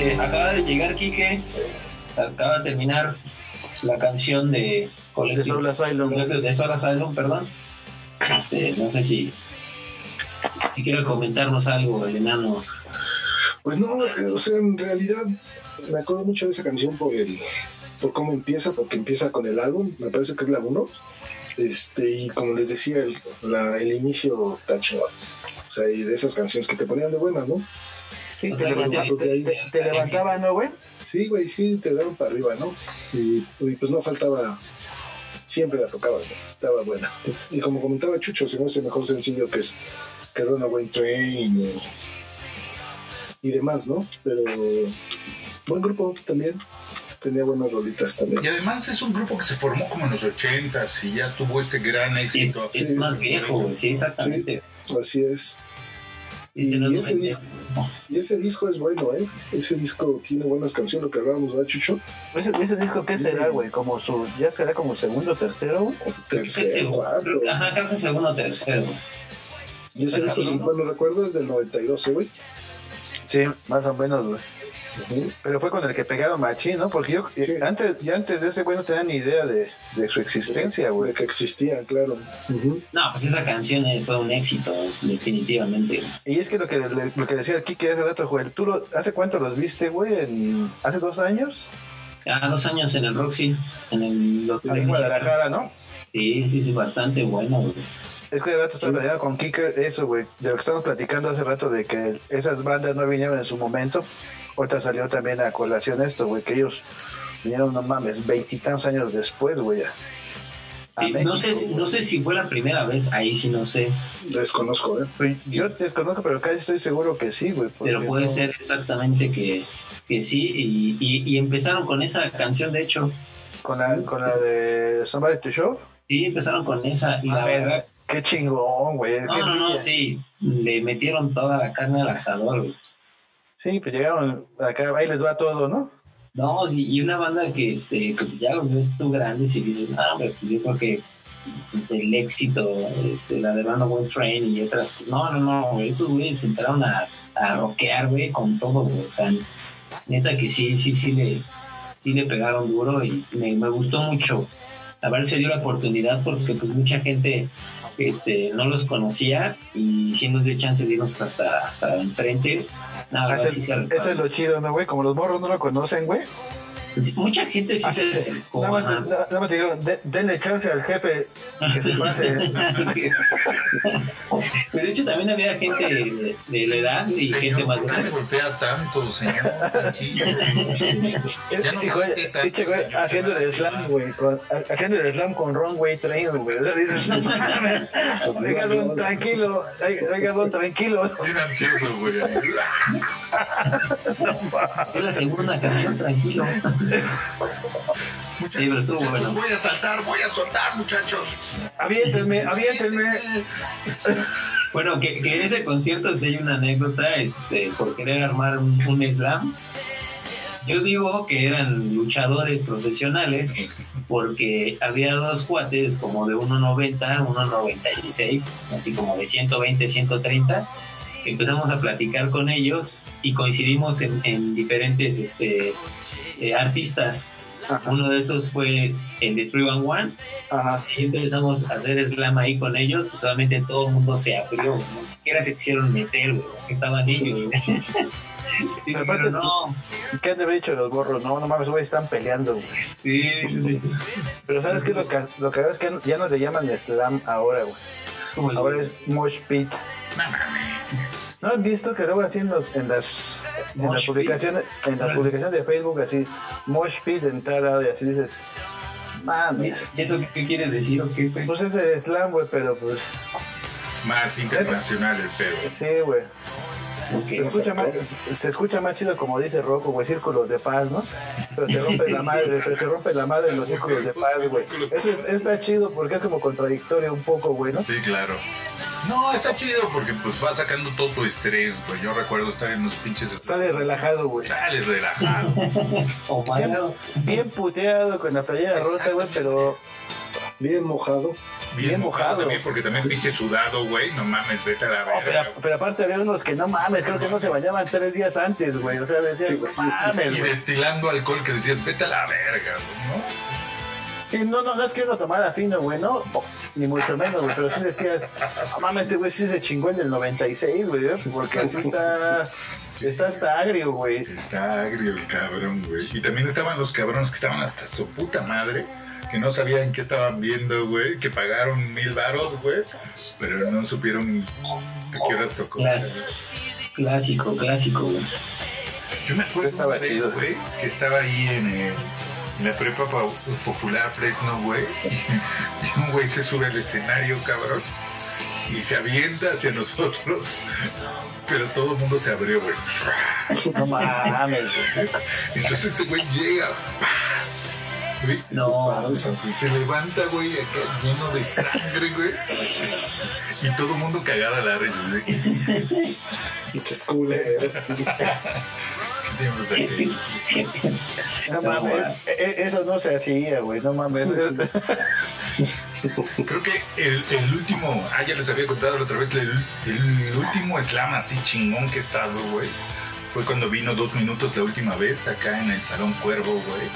este, acaba de llegar Quique, acaba de terminar la canción de De Collective Soul Asylum. de Soul Asylum, perdón. Este, no sé si si quiere comentarnos algo el enano. Pues no, eh, o sea, en realidad me acuerdo mucho de esa canción por el por cómo empieza, porque empieza con el álbum, me parece que es la 1. Este, y como les decía, el, la- el inicio chingón. O sea, y de esas canciones que te ponían de buenas, ¿no? Sí, te, te, te- te levantaba, ¿no, güey? Sí, güey, sí, te daban para arriba, ¿no? Y, y, pues no faltaba, siempre la tocaba, güey, estaba buena. Y como comentaba Chucho, se me hace mejor sencillo que es que Runaway Train y, y demás, ¿no? Pero buen grupo también, tenía buenas rolitas también. Y además es un grupo que se formó como en los 80s y ya tuvo este gran Es, éxito. es más viejo, güey, sí, exactamente. Así es. Y, ese disco- Y ese disco es bueno, ¿eh? Ese disco tiene buenas canciones, lo que hablábamos, ¿verdad, Chucho? Ese, ese disco, ¿qué será, güey? Como su, ya será como segundo, tercero, Tercero, segundo, cuarto. ajá, creo que segundo o tercero. Y ese disco, si mal no recuerdo, es del 92, ¿eh, güey. Sí, más o menos, güey. Pero fue con el que pegaron machín, ¿no? Porque yo eh, Sí. antes, ya antes de ese güey no tenía ni idea de, de su existencia, güey. De que existía, claro. No, pues esa canción eh, fue un éxito, definitivamente. Y es que lo que, lo que decía aquí que hace rato, Joel, ¿tú lo- hace cuánto los viste, güey? En- ¿Hace dos años? Ah, dos años en el Roxy, en el los en Guadalajara, ¿no? Sí, sí, sí, bastante bueno, güey. Es que de rato estaba platicando con Kicker eso, güey, de lo que estábamos platicando hace rato de que esas bandas no vinieron en su momento. Ahorita salió también a colación esto, güey, que ellos vinieron, no mames, veintitantos años después, güey. no, sé, güey. no sé si fue la primera vez, ahí sí no sé, Desconozco, ¿eh? Pues Yo desconozco, pero casi estoy seguro que sí, güey. pero puede no- ser exactamente que, que sí. Y, y- y empezaron con esa canción, de hecho. Con la, con la de Somebody to Show. Sí, empezaron con esa. Y la Ah, verdad, Qué chingón, güey. no, no, no, sí, le metieron toda la carne al asador, güey. Sí, pues llegaron acá, ahí les va todo, ¿no? No, y, y una banda que, este, que ya los ves tú grandes y dices, no, hombre, pues yo creo que el éxito, este, la de Runaway Train y otras, no, no, no, güey, esos güeyes se entraron a, a rockear, güey, con todo, güey, o sea, neta que sí, sí, sí le, sí le pegaron duro y me, me gustó mucho haberse dio la oportunidad porque pues mucha gente este, no los conocía y sí nos dio chance de irnos hasta, hasta enfrente. Nada, la verdad, Ese, sí se es lo chido, ¿no, güey? Como los morros no lo conocen, güey. Mucha gente sí se Así- acercó. Nada más, nada más te dijeron, "De- denle chance al jefe que se pase. Pero de hecho también había gente de, de la edad y Señor, gente más ¿por qué se grande. golpea tanto, señor? Ya no Hijo, tanto, güey, señor. haciendo el slam, güey. con- Haciendo el slam con Runway Train, güey. O sea, dices. Oiga, don, tranquilo. Oiga, don, tranquilo. Bien ansioso, güey. Es la segunda canción, tranquilo. Sí, pero estuvo Muchachos, bueno. voy a saltar, voy a soltar, muchachos. Aviéntenme, aviéntenme. Bueno, que, que en ese concierto sí hay una anécdota este, por querer armar un, un slam. Yo digo que eran luchadores profesionales porque había dos cuates como de 1.90, 1.96, así como de 120, 130. que Empezamos a platicar con ellos y coincidimos en, en diferentes este, eh, artistas. Ajá. Uno de esos fue el de 311 Ajá. y empezamos a hacer slam ahí con ellos, pues solamente todo el mundo se abrió, ni siquiera se quisieron meter, güey, estaban ellos. Y Pero aparte- no, ¿Qué han de haber dicho los borros? No, no mames, güey, están peleando, güey. sí, sí, sí. Pero ¿sabes qué? Lo que, lo que veo es que ya no le llaman slam ahora, güey. Ahora es mosh pit. ¿No has visto que luego así en, los, en las, en las publicaciones en las publicaciones de Facebook así mosh pit en tal lado y así dices mami ¿Y eso qué quiere decir o qué? güey? pues es el slam güey pero pues Más internacional el pedo. sí güey Se escucha más se escucha más chido como dice Rocco güey círculos de paz ¿no? pero te rompe la madre pero te rompe la madre en los círculos de paz güey eso es- está chido porque es como contradictorio un poco güey ¿no? Sí, claro. No, está chido porque pues va sacando todo tu estrés, güey. Yo recuerdo estar en unos pinches sale relajado güey chales relajado. O malo. bien puteado con la playera rota güey pero Bien mojado. Bien mojado. también, porque también pinche sudado, güey. No mames, vete a la No, pero, verga. pero aparte había unos que no mames, creo que no se bañaban tres días antes, güey. O sea, decían, Sí, no güey. mames, Y güey. destilando alcohol que decías, vete a la verga, ¿no? Sí, no, no, no es que uno tomara fino, güey, ¿no? Ni mucho menos, güey, pero sí decías, no mames, este güey sí se chingó en el 96, güey, ¿eh? porque así está, está hasta agrio, güey. Está agrio el cabrón, güey. Y también estaban los cabrones que estaban hasta su puta madre, que no sabían qué estaban viendo, güey, que pagaron mil varos, güey, pero no supieron a qué horas tocó. Clas- Clásico, clásico, güey. Yo me acuerdo Estaba una vez, güey, que estaba ahí en, el- en la prepa pa- popular Fresno, güey, y un güey se sube al escenario, cabrón, y se avienta hacia nosotros, pero todo el mundo se abrió, güey. No mames, güey. Entonces ese güey llega, ¡paz! Güey, No, se levanta, güey, acá lleno de sangre, güey. Y todo el mundo cagado a la risa, güey. ¿Qué Pinches culeros. tenemos aquí? No mames, e- e- eso no se hacía, güey, no mames. Creo que el, el último, ah, ya les había contado la otra vez, el, el último slam así chingón que he estado, güey, fue cuando vino dos minutos la última vez acá en el Salón Cuervo, güey.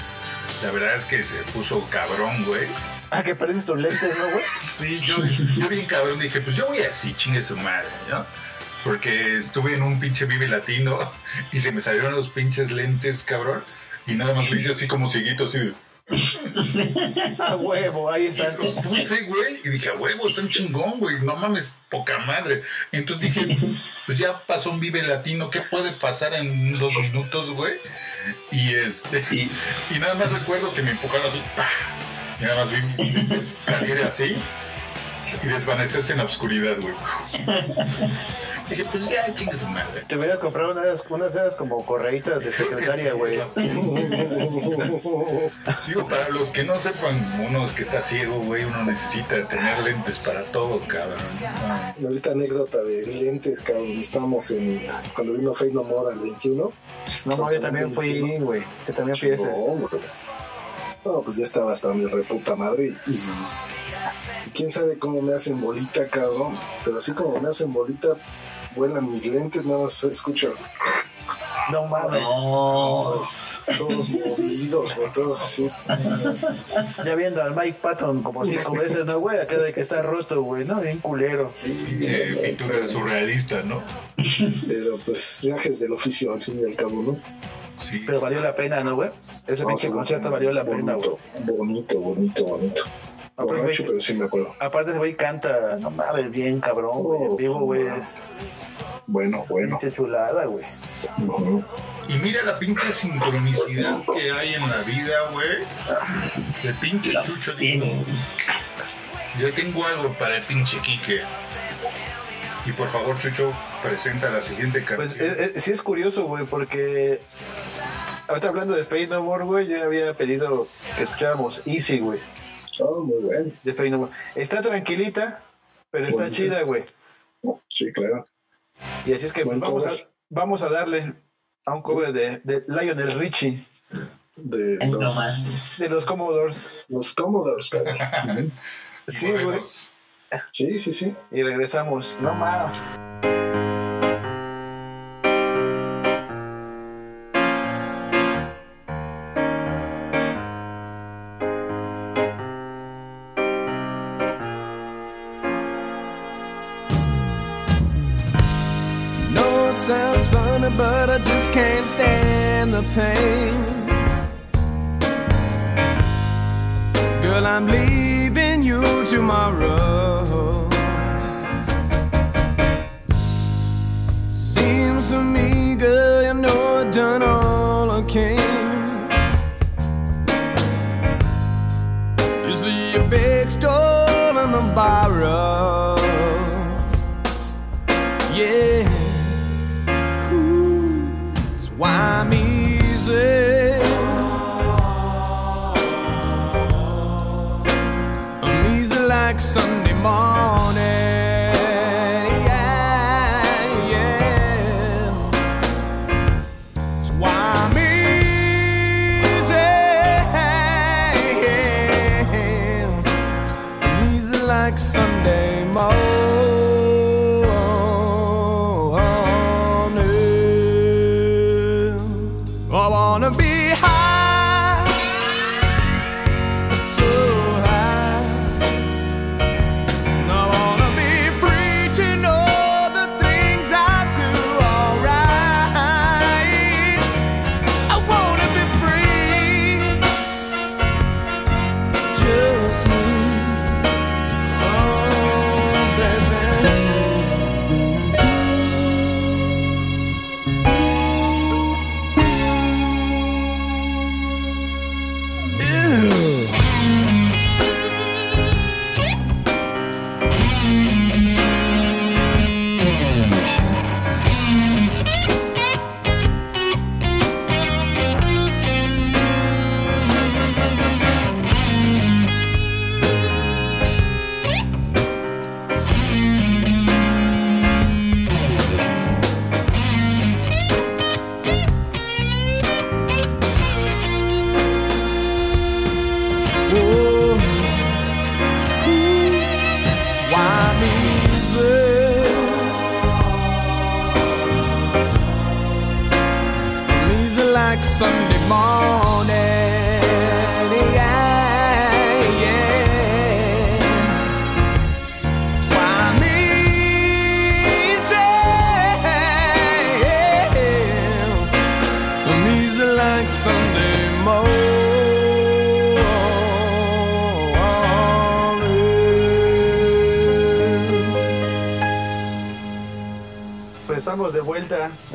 La verdad es que se puso cabrón, güey. Ah, que perdiste tus lentes, ¿no, güey? Sí, yo, yo bien cabrón dije, pues yo voy así, chingue su madre, ¿no? Porque estuve en un pinche Vive Latino y se me salieron los pinches lentes, cabrón. Y nada más lo hice así como cieguito, así de... A huevo, ahí están. puse, güey, y dije, a huevo, están chingón, güey, no mames, poca madre. Entonces dije, pues ya pasó un Vive Latino, ¿qué puede pasar en dos minutos, güey? Y este, y y nada más recuerdo que me empujaron así, ¡pah! y nada más vi salir así y desvanecerse en la oscuridad, güey. Dije, pues ya, chingue su madre. Te hubieras comprado unas, unas de esas como correitas de secretaria, güey. Digo, para los que no sepan, uno es que está ciego, güey, uno necesita tener lentes para todo, cabrón. Ah, Ahorita anécdota de lentes, cabrón. Estábamos en. Cuando vino Fate No More al 21. No, no, yo también fui, güey. Yo también fui ese. No, pues ya estaba hasta mi reputa madre. Y, y quién sabe cómo me hacen bolita, cabrón. Pero así como me hacen bolita, vuelan mis lentes, nada más escucho No mames. no, todos movidos, güey, todos así. Ya viendo al Mike Patton como cinco veces, no, güey. Acá de que está roto, güey, ¿no? Bien culero. Sí, eh, güey, pintura pero, surrealista, ¿no? pero, pues viajes del oficio al fin y al cabo, ¿no? Sí. Pero valió la pena, ¿no, güey? Ese No, pinche concierto valió la pena, güey. bonito, bonito, bonito. Aparte, Borracho, güey, pero sí me acuerdo. aparte ese güey canta, no mames, bien cabrón, güey. En vivo, güey. Bueno, bueno. Pinche chulada, güey. Ujú. Y mira la pinche sincronicidad que hay en la vida, güey. El pinche la chucho dijo, tiene. yo tengo algo para el pinche Quique. Y por favor, Chucho, presenta la siguiente Pues canción. es- es- sí es curioso, güey, porque ahorita hablando de Fade No More, güey, yo había pedido que escucháramos Easy, güey, Oh, muy bueno. No More. Está tranquilita, pero está Bonita. chida, güey. Sí, claro. Y así es que pues, vamos, a, cover. vamos a darle a un cover de, de Lionel Richie, De los, de los Commodores. los Commodores, Sí, güey. Sí, sí, sí. Y regresamos. No mames.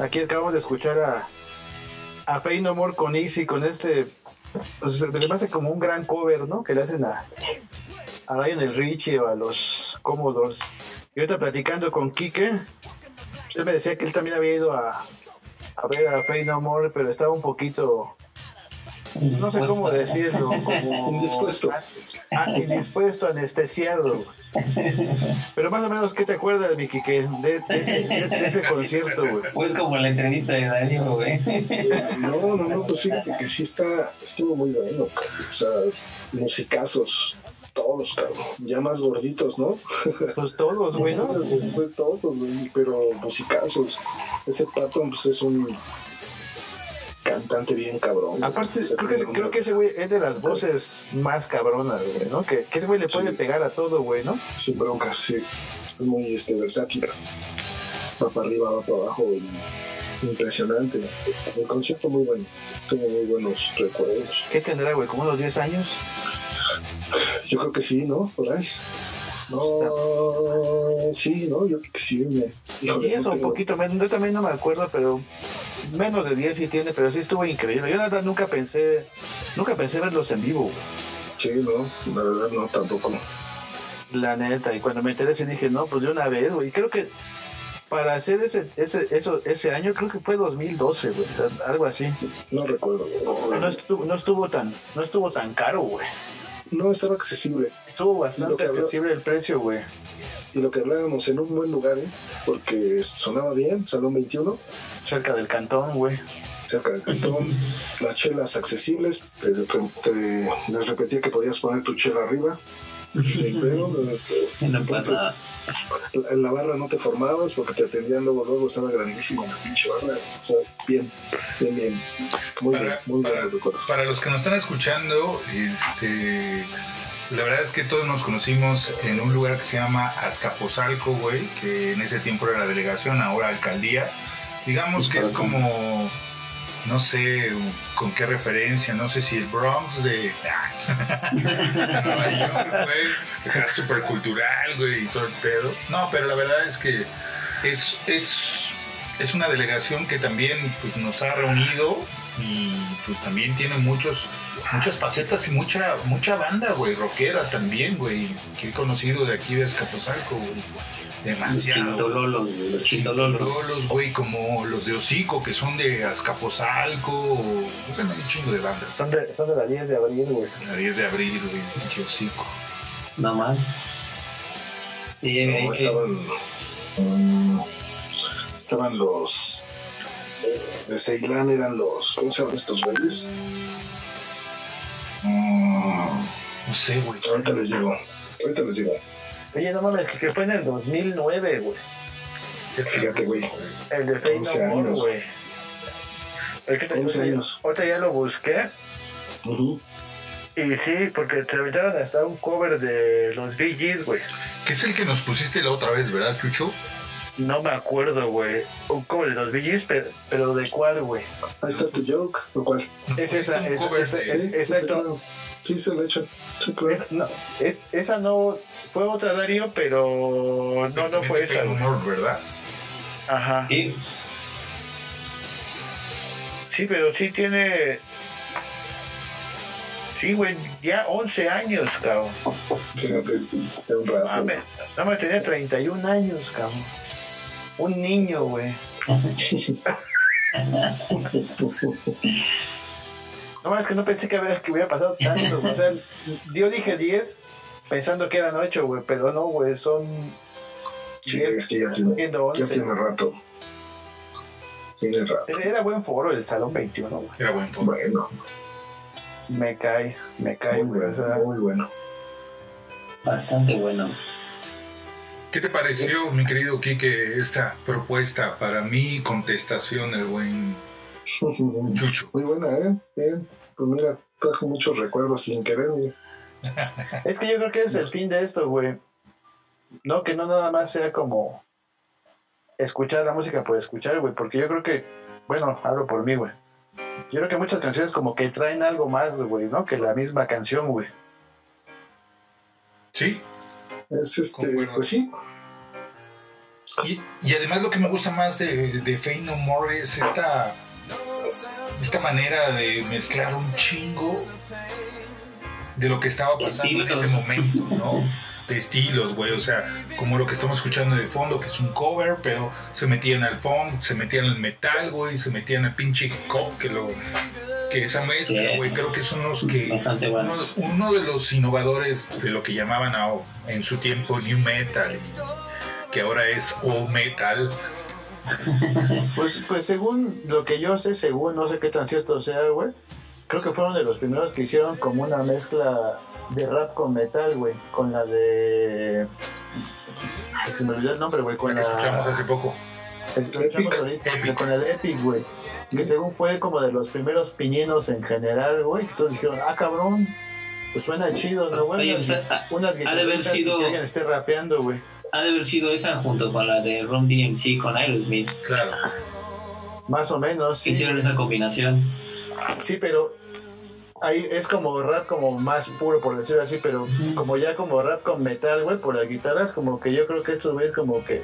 Aquí acabamos de escuchar a, a Fey No More con Easy, con este. Pues me parece como un gran cover, ¿no? Que le hacen a, a Ryan Richie o a los Commodores. Y ahorita platicando con Quique, él me decía que él también había ido a, a ver a Fey No More, pero estaba un poquito. No sé cómo decirlo. Como, Indispuesto. Ah, indispuesto, anestesiado. Pero más o menos, ¿qué te acuerdas, Vicky, que de, de ese, de- de ese concierto, güey? Pues como la entrevista de Darío, güey. No, no, no, pues fíjate que sí está, estuvo muy bueno, cabrón. O sea, musicazos, todos, cabrón. Ya más gorditos, ¿no? Pues todos, güey, ¿no? Después todos, güey, pero musicazos. Ese Patton, pues es un cantante bien cabrón. güey. Aparte, O sea, creo que, creo ese güey es de las voces más cabronas, güey, ¿no? Que, que ese güey le puede Sí. pegar a todo, güey, ¿no? Sin broncas, sí. Es muy este, versátil. Va para arriba, va para abajo. y impresionante. El concierto muy bueno. Tengo muy buenos recuerdos. ¿Qué tendrá, güey? ¿Como unos 10 años? Yo creo que sí, ¿no? Por ahí. No, sí, ¿no? Yo creo que sí. Me, Y eso, un poquito menos. Yo también no me acuerdo, pero menos de 10 sí tiene, pero sí estuvo increíble. Yo la verdad nunca pensé, nunca pensé verlos en vivo. Sí, no, la verdad no, tampoco. La neta. Y cuando me enteré sí dije, no, pues de una vez, güey. Creo que para hacer ese, ese, eso, ese año, creo que fue 2012, güey. Algo así. No recuerdo. No estuvo, no estuvo tan, no estuvo tan caro, güey. No estaba accesible. Estuvo bastante accesible el precio, güey. Y lo que hablábamos en un buen lugar, ¿eh? Porque sonaba bien, Salón 21, Cerca del cantón, güey. cerca del cantón, las chelas accesibles. Te, te- les repetía que podías poner tu chela arriba. En la Entonces, pasada. En la barra no te formabas porque te atendían luego, luego estaba grandísimo la pinche barra. O sea, bien, bien, bien. Muy bien, Para, muy para- buenos recuerdos. para los que nos están escuchando, este, la verdad es que todos nos conocimos en un lugar que se llama Azcapotzalco, güey, que en ese tiempo era la delegación, ahora alcaldía. Digamos que es como, no sé con qué referencia, no sé si el Bronx de, Nueva York, acá súper cultural, güey, y todo el pedo. No, pero la verdad es que es, es, es una delegación que también pues, nos ha reunido y pues también tiene muchos muchas facetas y mucha mucha banda, güey, rockera también, güey, que he conocido de aquí de Escapozalco, güey. Los Demasiado. chintololos, güey, los chintololos. Chintololos, güey, como los de Hocico, que son de Azcapotzalco, o bueno, hay un chingo de bandas. Son de, son de la 10 de abril, güey. La 10 de abril, güey, pinche Hocico. No más. Sí, No, eh, eh, estaban, mm, estaban los de Ceilán, eran los, ¿cómo se llaman estos güeyes? Mm, no sé, güey. Ahorita les digo, ahorita les digo. Oye, no mames, que fue en el 2009, güey. Fíjate, güey. El de Fey 11 No More, años. güey. Es que te- 11 años. Ahorita ya lo busqué. Ujú. Y sí, porque se aventaron hasta un cover de los Gees, güey. Que es el que nos pusiste la otra vez, ¿verdad, Chucho? No me acuerdo, güey. Un cover de los Gees, pero, pero ¿de cuál, güey? Ahí está tu joke, ¿o cuál? Es esa, un es, cover es- de- es- Sí, exacto. sí, se lo echan. Sí, claro. Es- no, es- esa no fue otra Darío, pero no, no fue esa, humor, ¿verdad? Ajá. sí, Sí, pero sí tiene. Sí, güey, ya 11 años, cabrón. Fíjate, un rato. Mames, no me tenía 31 años, cabrón. Un niño, güey. No más que no pensé que hubiera, que hubiera pasado tanto. O sea, yo dije 10 pensando que eran 8, güey, pero no, güey, son Sí, 10, es que ya tiene, ya 11. tiene rato. Tiene rato. Era buen foro el Salón 21, güey. Era buen fútbol. Bueno, Me cae, me cae, muy güey. bueno, muy bueno. bastante bueno. ¿Qué te pareció, mi querido Quique, esta propuesta para mi contestación, el buen Chucho. Muy buena, ¿eh? Bien. Pues mira, trajo muchos recuerdos sin querer. güey. Es que yo creo que es el fin de esto, güey. No, que no nada más sea como escuchar la música por escuchar, güey. Porque yo creo que, bueno, hablo por mí, güey. Yo creo que muchas canciones como que traen algo más, güey, ¿no? Que la misma canción, güey. Sí. Es este, Concuerdo. pues sí, Y, y además lo que me gusta más de, de Fame No More es esta, esta manera de mezclar un chingo de lo que estaba pasando en ese Estilos. momento, ¿no? De estilos, güey, o sea, como lo que estamos escuchando de fondo, que es un cover, pero se metían al funk, se metían al metal, güey, se metían al pinche hip hop, que lo que esa mezcla, Sí. güey, creo que son los que Bastante bueno. uno, uno de los innovadores de lo que llamaban a- en su tiempo New Metal, que ahora es Old Metal, Pues, pues según lo que yo sé, según no sé qué tan cierto sea, güey, creo que fueron de los primeros que hicieron como una mezcla de rap con metal, güey, con la de... Ay, se me olvidó el nombre, güey, con la la... que escuchamos hace poco. escuchamos ahorita, Epic. Con la de Epic, güey. Que según fue como de los primeros piñinos en general, güey. Entonces dijeron, ah, cabrón, pues suena chido, ¿no, güey? Pues, ha- unas ha de haber sido- que alguien esté rapeando, güey. Ha de haber sido esa junto con la de Ron DMC con Aerosmith. Claro. Más o menos. sí, Hicieron esa combinación. Sí, pero ahí es como rap como más puro, por decirlo así, pero como ya como rap con metal, güey, por las guitarras, como que yo creo que estos güeyes como que,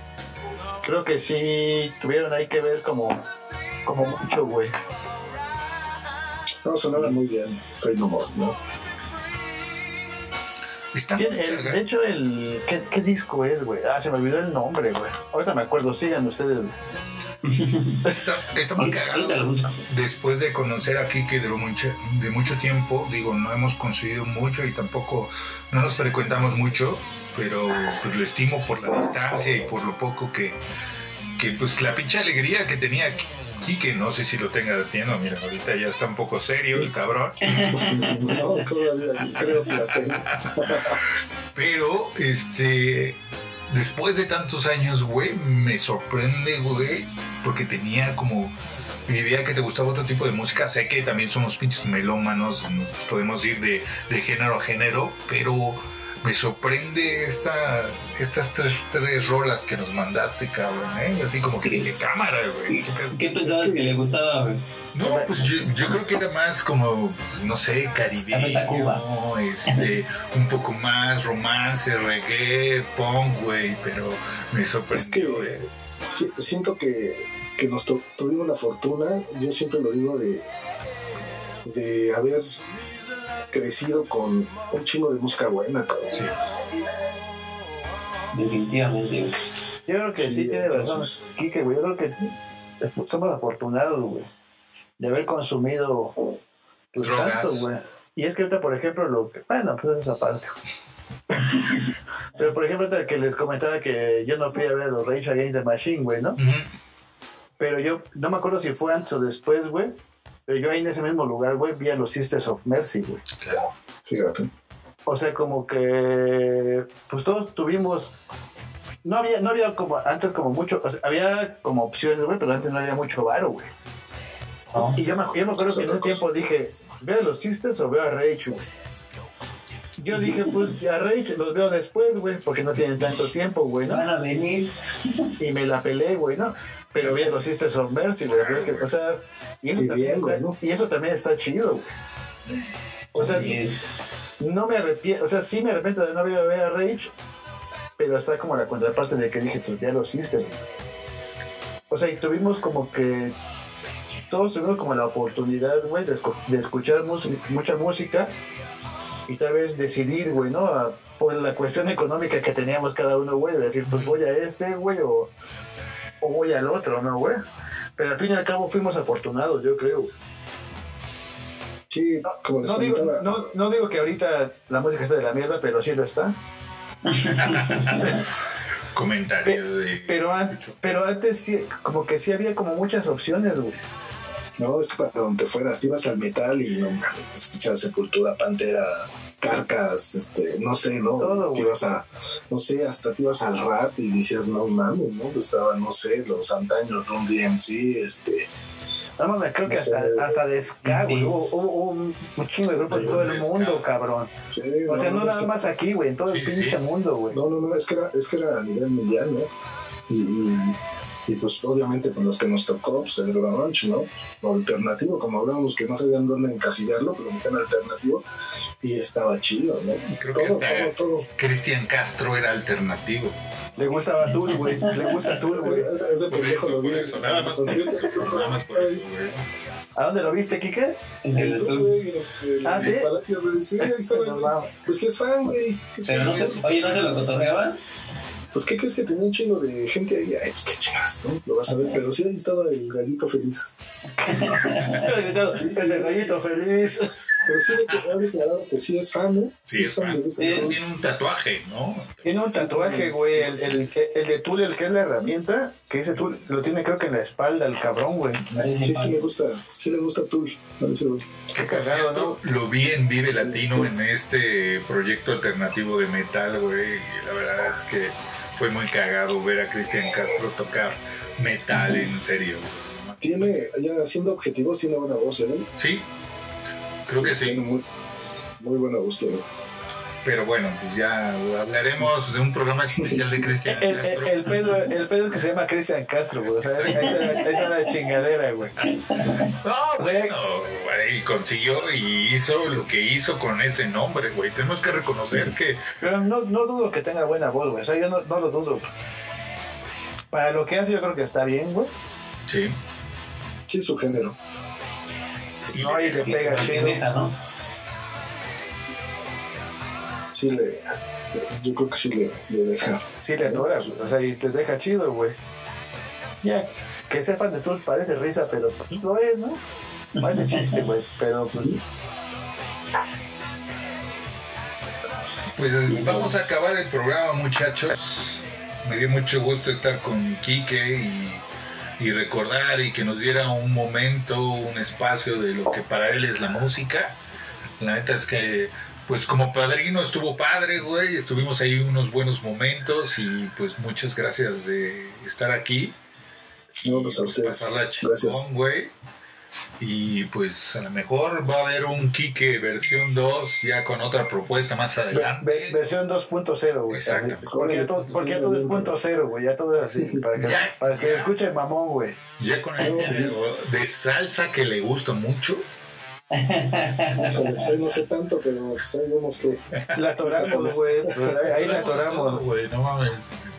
creo que sí tuvieron ahí que ver como, como mucho, güey. no sonaba muy bien. Fade No More, ¿no? Está ¿Quién- muy el- de hecho, el, ¿qué, qué disco es, güey? Ah, se me olvidó el nombre, güey. Ahorita me acuerdo, sigan ustedes. güey. Está, está muy cagado. Después de conocer a Kike de, mucho, de mucho tiempo, digo, no hemos conseguido mucho y tampoco no nos frecuentamos mucho, pero pues lo estimo por la distancia y por lo poco que, que pues la pinche alegría que tenía Kike, no sé si lo tenga deteniendo, mira, ahorita ya está un poco serio el cabrón. no, todavía creo que la tengo. Pero, este, después de tantos años, güey, me sorprende, güey, porque tenía como mi idea que te gustaba otro tipo de música. Sé que también somos pinches melómanos, nos podemos ir de, de género a género, pero me sorprende esta, estas tres, tres rolas que nos mandaste, cabrón, ¿eh? Así como que de cámara, güey. ¿qué pensabas que le gustaba, güey? No, pues yo, yo creo que era más como, pues, no sé, caribeño, este, un poco más romance, reggae, punk, güey, pero me Es que siento que, que nos tu- tuvimos la fortuna, yo siempre lo digo, de, de haber crecido con un chingo de música buena, cabrón. Sí. Definitivamente. Yo creo que sí, Sí, tiene razón, entonces- Kike, güey. Yo creo que somos afortunados, güey, de haber consumido Drogas. tanto, güey. Y es que ahorita, por ejemplo, lo que. Bueno, pues esa parte. Pero, por ejemplo, ahorita que les comentaba que yo no fui a ver los Rage Against the Machine, güey, ¿no? Pero yo no me acuerdo si fue antes o después, güey. Pero yo ahí en ese mismo lugar, güey, vi a los Sisters of Mercy, güey. Claro. Fíjate. O sea, como que pues todos tuvimos no había no había como antes como mucho, o sea, había como opciones, güey, pero antes no había mucho varo, güey. ¿no? Y yo me, yo me acuerdo que en ese tiempo dije, ¿veo a los Sisters o veo a Rage, güey? Yo dije, pues a Rage los veo después, güey, porque no tienen tanto tiempo, güey, ¿no? Van a venir. Y me la peleé, güey, ¿no? Pero a los Sisters of Mercy, güey, pero es que, o sea, y eso, Y también bien, está- ¿no? y eso también está chido, güey. O sea, es. no me arrepiento, o sea, sí me arrepiento de no haber ido a ver a Rage, pero está como la contraparte de que dije, pues ya lo hiciste. güey. O sea, y tuvimos como que, todos tuvimos como la oportunidad, güey, de, de escuchar mucha música y tal vez decidir, güey, ¿no? A- por la cuestión económica que teníamos cada uno, güey, de decir, pues voy a este, güey, o, o voy al otro, ¿no, güey? Pero al fin y al cabo fuimos afortunados, yo creo. Sí, como les No digo, no, no digo que ahorita la música está de la mierda, pero sí lo está. Comentario de. Pero, an- pero antes sí, como que sí había como muchas opciones, güey. no, es que para donde fueras, te ibas al metal y no escuchabas Sepultura, Pantera, Carcas, este, no sé, ¿no? Todo, te ibas a, no sé, hasta te ibas al rap y decías, no mames, ¿no? Pues estaban, no sé, los antaños, Run DMC, este, No mames, creo que No sé. hasta, hasta de ska, güey. Hubo, hubo un, un chingo de grupos en todo el mundo, cabrón. Sí, O sea, no es nada que- más aquí, güey, en todo el Sí, pinche sí. mundo, güey. No, no, no, es que era, es que era a nivel mundial, ¿no? Y, y, y, pues obviamente con los que nos tocó, pues el grunge, ¿no? Alternativo, como hablábamos que no sabían dónde encasillarlo, pero metían alternativo y estaba chido, ¿no? Creo todo, todo, todo. Cristian Castro era alternativo. Le gustaba Tool, güey. Le gusta Tool, güey. Ese Por pendejo eso, lo vi. por eso, nada más por eso. Nada más por eso, güey. ¿A dónde lo viste, Kike? En el güey, Ah, ¿sí? Sí, ahí estaba. Pues sí es fan, güey. Pero no se, güey. oye, ¿no se lo cotorreaban? Pues qué crees que tenía un chingo de gente ahí. Ay, pues qué chingas, ¿no? Lo vas a ver. Pero sí, ahí estaba el gallito feliz. Es el gallito feliz. Pero sí ha declarado que sí es fan, ¿eh? Sí, es fan. Sí. todo. Tiene un tatuaje, ¿no? Tiene un tatuaje, güey. El, el, el de Tool, el que es la herramienta, que ese Tool lo tiene creo que en la espalda, el cabrón, güey. Sí, sí le gusta, sí le gusta Tool. güey. Qué cagado, ¿no? Lo vi en Vive Latino en este proyecto alternativo de metal, güey. Y la verdad es que fue muy cagado ver a Cristian Castro tocar metal en serio. Tiene, ya siendo objetivos, tiene buena voz, ¿eh? Sí, creo que Tiene sí. muy, muy buena voz, tiene. Pero bueno, pues ya hablaremos de un programa especial de Cristian El, el, Castro. el pedo, el pedo es que se llama Cristian Castro, güey. O sea, ahí está la chingadera, güey. No, bueno, güey, consiguió y hizo lo que hizo con ese nombre, güey. Tenemos que reconocer que Pero no, no dudo que tenga buena voz, güey. O sea, yo no, no lo dudo. Para lo que hace, yo creo que está bien, güey. sí. Sí, su género. Y No, y le pega Que chido. ¿no? Sí le, yo creo que sí le, le deja. Sí le adora, güey. O sea, y te deja chido, güey. Ya, que sepan de tú parece risa, pero pues, lo es, ¿no? Parece chiste, güey. Pero pues. Pues vamos a acabar el programa, muchachos. Me dio mucho gusto estar con Quique y, y recordar y que nos diera un momento, un espacio de lo que para él es la música. La neta es que, pues como padrino estuvo padre, güey. Estuvimos ahí unos buenos momentos y pues muchas gracias de estar aquí. No, pues a Y, ustedes. pasarla Gracias. chingón, güey. Y pues a lo mejor va a haber un Quique versión 2 ya con otra propuesta más adelante. ve- versión 2.0, güey. Exacto. Porque ya todo, porque ya todo es punto cero, güey. Ya todo es así. Para que, Ya. para que escuche el mamón, güey. Ya con el género de salsa que le gusta mucho. Híjole, pues no sé tanto, pero pues ahí vemos que. La atoramos, güey. Pues ahí, la atoramos. güey, no mames.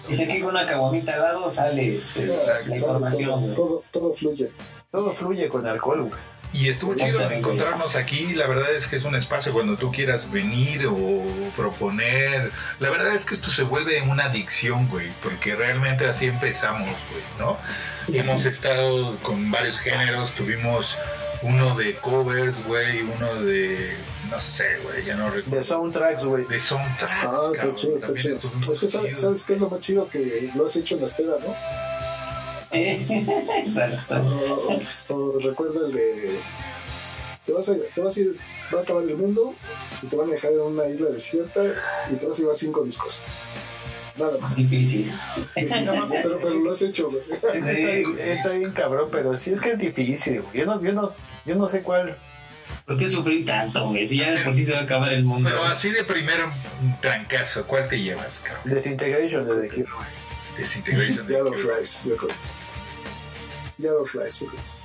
Dice que con una caguamita al lado sale este, la información. todo, todo, todo fluye. Todo fluye con alcohol, güey. Y estuvo chido encontrarnos aquí. La verdad es que es un espacio cuando tú quieras venir o proponer. La verdad es que esto se vuelve una adicción, güey, porque realmente así empezamos, güey, ¿no? Hemos estado con varios géneros. Tuvimos uno de covers, güey, uno de. No sé, güey, ya no De recuerdo. soundtracks, güey. De soundtracks. Ah, está chido, está también chido. Es que sabes. ¿sabes qué es lo más chido que lo has hecho en la espera, ¿no? Exacto. O, o recuerda el de. Te vas, a, te vas a ir, va a acabar el mundo y te van a dejar en una isla desierta y te vas a llevar cinco discos. Nada más. Difícil. pero, pero lo has hecho, güey. Sí, Está, bien cabrón, pero sí es que es difícil, güey. Yo no, yo no, yo no sé cuál. ¿Por qué sufrir tanto, güey? Si ya de por sí se va a acabar el mundo. Pero así de primero un trancazo, ¿cuál te llevas, cabrón? Desintegration de The Cure. Desintegration. Yarrow Flies, yo creo. Yarrow Flies, yo creo.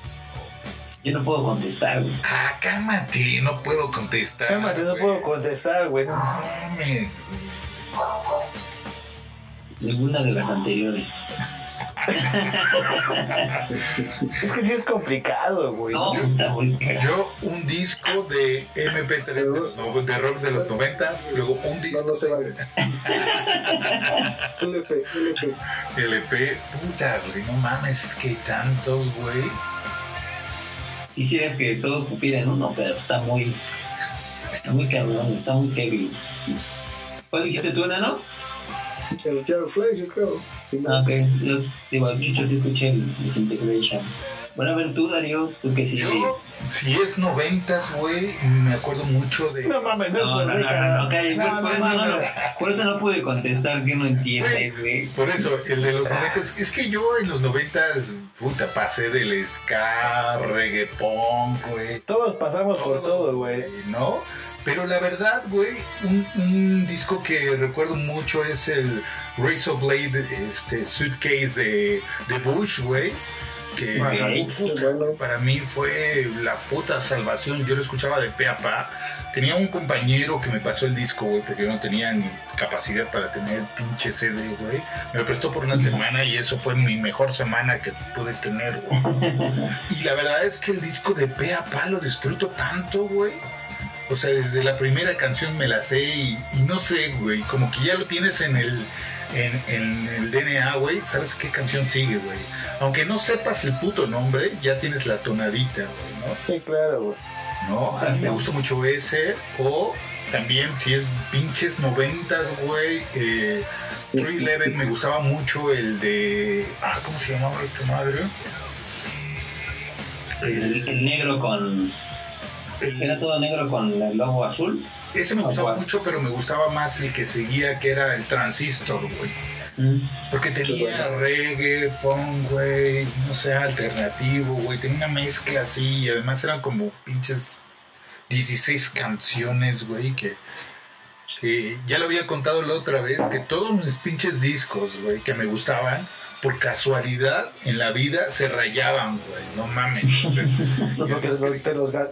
Yo no puedo contestar, güey. Ah, cálmate, no puedo contestar. Cálmate, no puedo contestar, güey. No mames, güey. Ninguna de las anteriores. Es que sí es complicado, güey. No, está muy cagado. Yo un disco de MP3 de, los no- de rock de los noventas, luego un disco No, no se vale. LP, LP. LP. Puta, güey, no mames, es que hay tantos, güey. Quisieras que todo cupiera en uno, pero está muy. Está muy cabrón, está muy heavy. ¿Cuál dijiste tú, enano? El Yarrow Flies, yo creo. Sí, Ah, ok. Yo, digo, al Chucho sí escuché el Disintegration. Bueno, a ver tú, Darío, tú que sí. Yo, si es noventas, güey, me acuerdo mucho de... No mames, no, No, no, no, no, no, calla, no, por, eso no, mames. lo- por eso no pude contestar que no entiendes, güey. Por eso, el de los noventas, es que yo en los noventas, puta, pasé del ska, reggaetón, güey. Todos pasamos por todo, güey. ¿No? Pero la verdad, güey, un, un disco que recuerdo mucho es el Razor Blade este, Suitcase de, de Bush, güey. Que bueno. para mí fue la puta salvación. Yo lo escuchaba de pe a pa. Tenía un compañero que me pasó el disco, güey, porque yo no tenía ni capacidad para tener pinche CD, güey. Me lo prestó por una semana y eso fue mi mejor semana que pude tener, güey. Y la verdad es que el disco de pe a pa lo disfruto tanto, güey. O sea, desde la primera canción me la sé y, y no sé, güey, como que ya lo tienes en el, en, en el DNA, güey, sabes qué canción sigue, güey. Aunque no sepas el puto nombre, ya tienes la tonadita, güey, ¿no? Sí, claro, güey. ¿no? A mí me gusta mucho ese. O también, si es pinches noventas, güey. Eh, 311 me gustaba mucho el de. Ah, ¿cómo se llamaba tu madre? El, el negro con. El- Era todo negro con el logo azul. ese me gustaba Ah, bueno. mucho, pero me gustaba más el que seguía, que era el Transistor, güey. Mm. Porque tenía bueno. reggae, punk, güey, no sé, alternativo, güey. Tenía una mezcla así y además eran como pinches 16 canciones, güey, que, que ya lo había contado la otra vez, que todos mis pinches discos, güey, que me gustaban, por casualidad en la vida se rayaban, güey, no mames. O sea, No, te, los,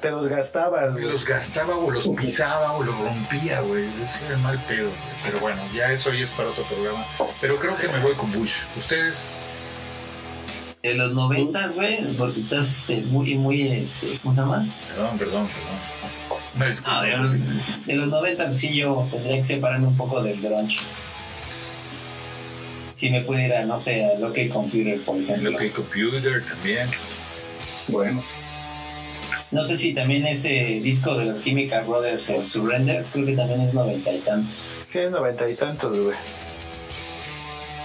te los gastabas, güey. los gastaba o los pisaba o los rompía, güey. Ese era el mal pedo, güey. Pero bueno, ya eso ya es para otro programa. Pero creo que me voy con Bush. ¿Ustedes? De los noventas, güey, porque estás eh, muy, muy, este, ¿cómo se llama? Perdón, perdón, perdón. Una disculpa. De, los- 90 pues, sí yo tendría que separarme un poco del grunge. Si me pudiera, no sé, a lo que Computer, por ejemplo. Lo que Computer también. Bueno, No sé si también ese disco de los Chemical Brothers, el Surrender, creo que también es noventa y tantos. Que es noventa y tantos, güey.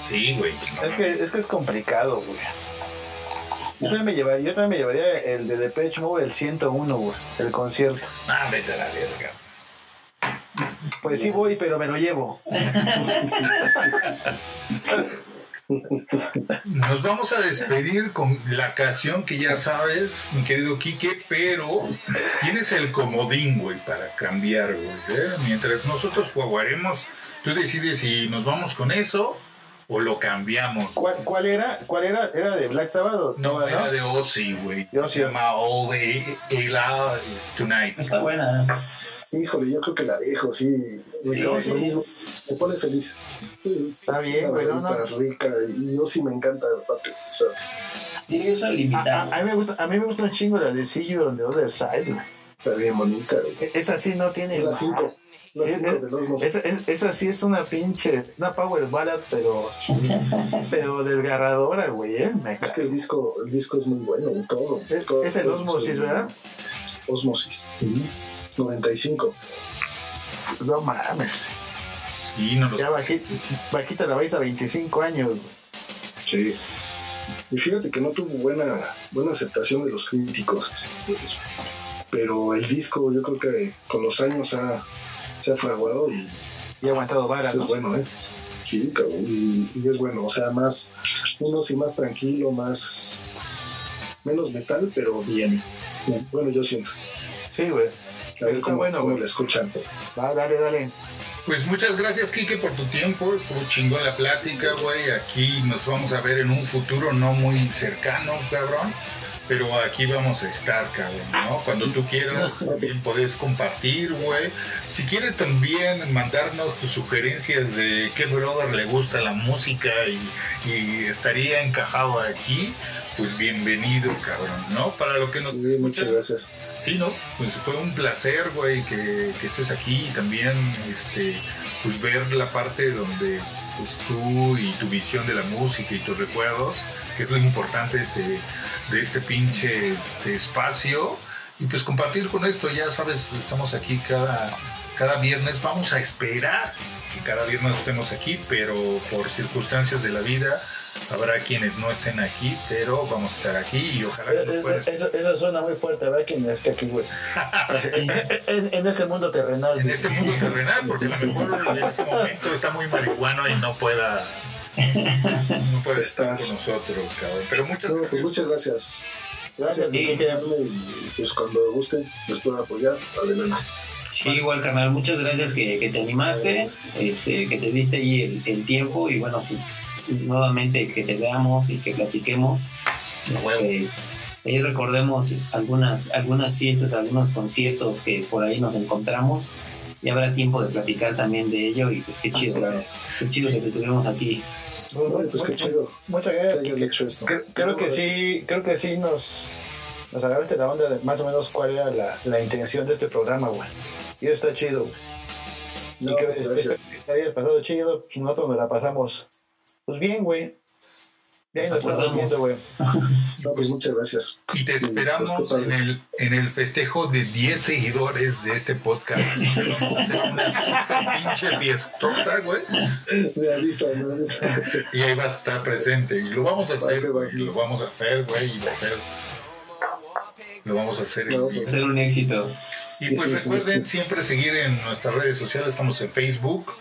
Sí, güey. Es que, es que es complicado, güey. Yo también, me llevaría, yo también me llevaría el de Depeche Mode, el 101, güey, el concierto. Ah, vete a la verga. Pues sí voy, pero me lo llevo. Nos vamos a despedir con la canción que ya sabes, mi querido Quique, pero tienes el comodín, güey, para cambiar, güey. ¿eh? Mientras nosotros jugaremos, tú decides si nos vamos con eso o lo cambiamos. ¿Cuál, cuál era? ¿Cuál era? ¿Era de Black Sabbath? No, ¿no? era de Ozzy, güey. Se llama All Ela is Tonight. Está buena. Híjole, yo creo que la dejo, sí. Me, Sí, quedo sí. lo mismo. Me pone feliz. Está bien, güey, no. rica. Y yo sí me encanta, aparte. O sea, Dile eso al A, invitado. a- a mí me gusta, a mí me gusta un chingo la de See You on the Other Side, güey. está bien bonita. güey. E- Esa sí no tiene... Es la más. 5. La Es- 5 es- de los mos- Esa, es- esa sí es una pinche... Una power ballad, pero... pero desgarradora, güey, ¿eh? Me Es cae. que el disco, el disco es muy bueno, todo. Es, todo es el todo Osmosis, es- ¿verdad? Osmosis. Ujú. 95. No mames. Sí, no lo Ya bajita, bajita la vais a 25 años, güey. Sí. Y fíjate que no tuvo buena, buena aceptación de los críticos. Pero el disco, yo creo que con los años ha, se ha fraguado y Y ha aguantado vara, eso ¿no? es bueno, ¿eh? Sí, cabrón. Y, y es bueno, o sea, más, uno sí más tranquilo, más, menos metal, pero bien. Bueno, yo siento. Sí, güey. A ver cómo, bueno, cómo la escuchan. Va, dale, dale. Pues muchas gracias, Kike, por tu tiempo. Estuvo chingón la plática, güey. Aquí nos vamos a ver en un futuro no muy cercano, cabrón. Pero aquí vamos a estar, cabrón, ¿no? Cuando tú quieras, también podés compartir, güey. Si quieres también mandarnos tus sugerencias de qué brother le gusta la música y, y estaría encajado aquí, pues bienvenido, cabrón, ¿no? Para lo que nos Sí, muchas gracias. Sí, ¿no? Pues fue un placer, güey, que, que estés aquí y también, este, pues ver la parte donde pues tú y tu visión de la música y tus recuerdos, que es lo importante de este, de este pinche este, espacio. Y pues compartir con esto, ya sabes, estamos aquí cada, cada viernes, vamos a esperar que cada viernes estemos aquí, pero por circunstancias de la vida Habrá quienes no estén aquí, pero vamos a estar aquí y ojalá que nos puedan Eso, eso suena muy fuerte, ¿verdad? Quien esté aquí, güey. en, en este mundo terrenal. en este mundo terrenal, porque a lo mejor en ese momento está muy marihuano y no pueda, no puede estar con nosotros, cabrón. Pero muchas No, pues gracias. muchas gracias. Gracias por invitarme y pues cuando gusten les puedo apoyar, adelante. Sí, igual, carnal, muchas gracias que, que te animaste, Gracias. este, que te diste ahí el, el tiempo y bueno, pues, nuevamente que te veamos y que platiquemos. Eh, ahí recordemos algunas, algunas fiestas, algunos conciertos que por ahí nos encontramos y habrá tiempo de platicar también de ello y pues qué chido, Claro. qué chido que te tuvimos aquí. Bueno, pues qué chido Muchas que gracias. hayan Quique. hecho esto. Creo, creo que sí, creo que sí nos, nos agarraste la onda de más o menos cuál era la, la intención de este programa, güey. Y eso está chido, güey. Y No, que pues, gracias. que hayas pasado chido, pues nosotros nos la pasamos, pues bien, güey. Y ahí nos estamos viendo, güey. No, pues muchas gracias. Y te esperamos pues, qué padre. en el, en el festejo de 10 seguidores de este podcast. Vamos a hacer una super pinche fiestota, güey. Me avisa, me avisa. Y ahí vas a estar presente. Y lo vamos a hacer, que va. güey. Y lo vamos a hacer, güey. Y a ser. Lo vamos a hacer vivo. Va a ser un éxito. Y pues Sí, sí, sí, recuerden sí. siempre seguir en nuestras redes sociales. Estamos en Facebook,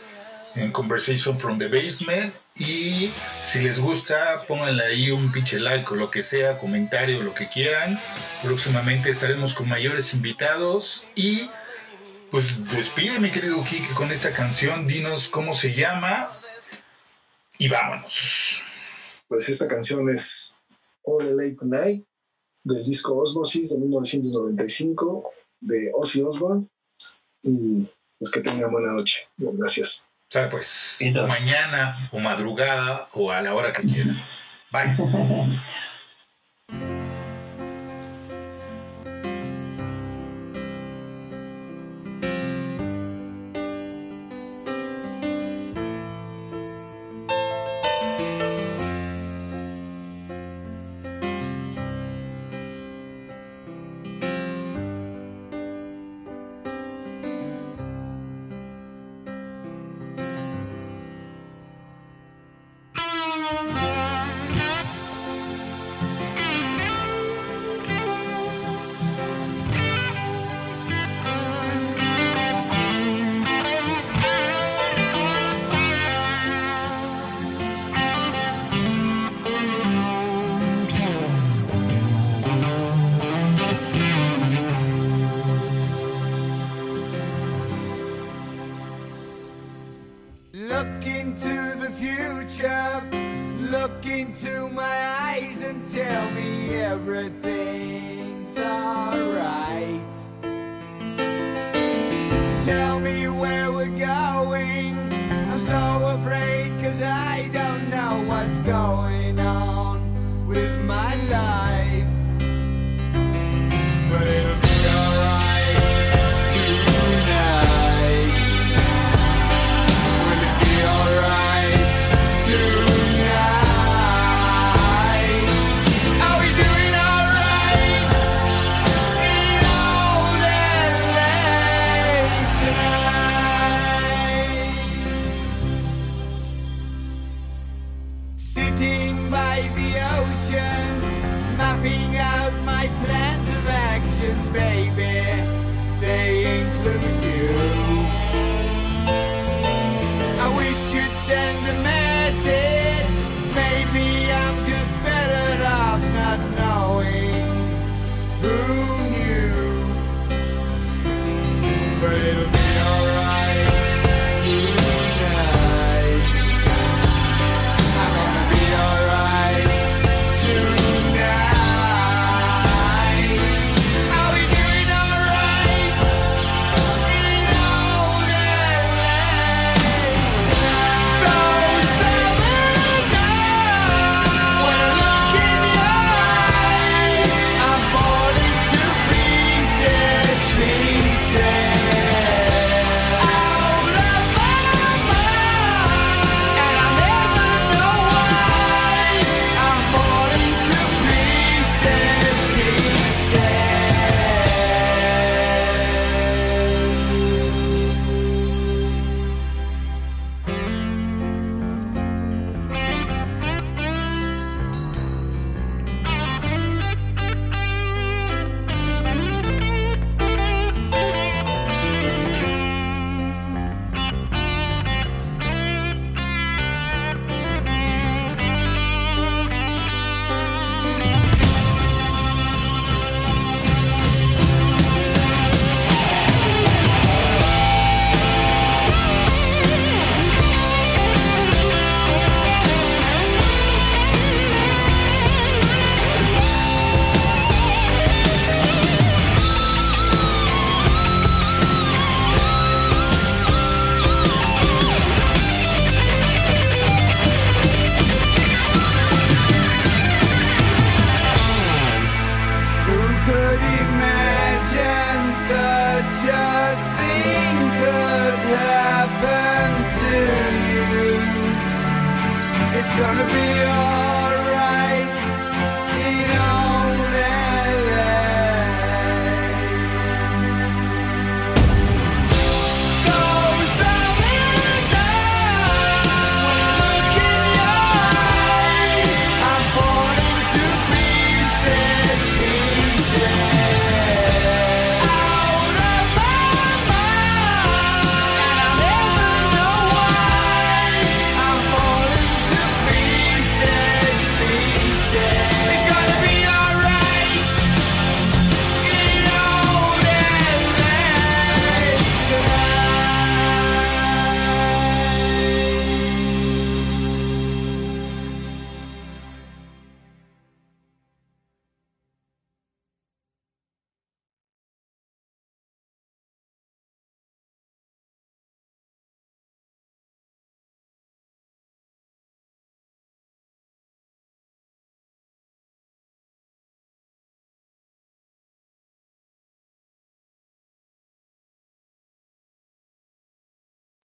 en Conversation from the Basement. Y si les gusta, pónganle ahí un pinche like o lo que sea, comentario, lo que quieran. Próximamente estaremos con mayores invitados. Y pues despide, mi querido Kike, con esta canción. Dinos cómo se llama. Y vámonos. Pues esta canción es All the Late Night del disco Osmosis de 1995 de Ozzy Osbourne. Y pues que tengan buena noche. Gracias. Pues Entonces. mañana o madrugada o a la hora que quieran. Bye.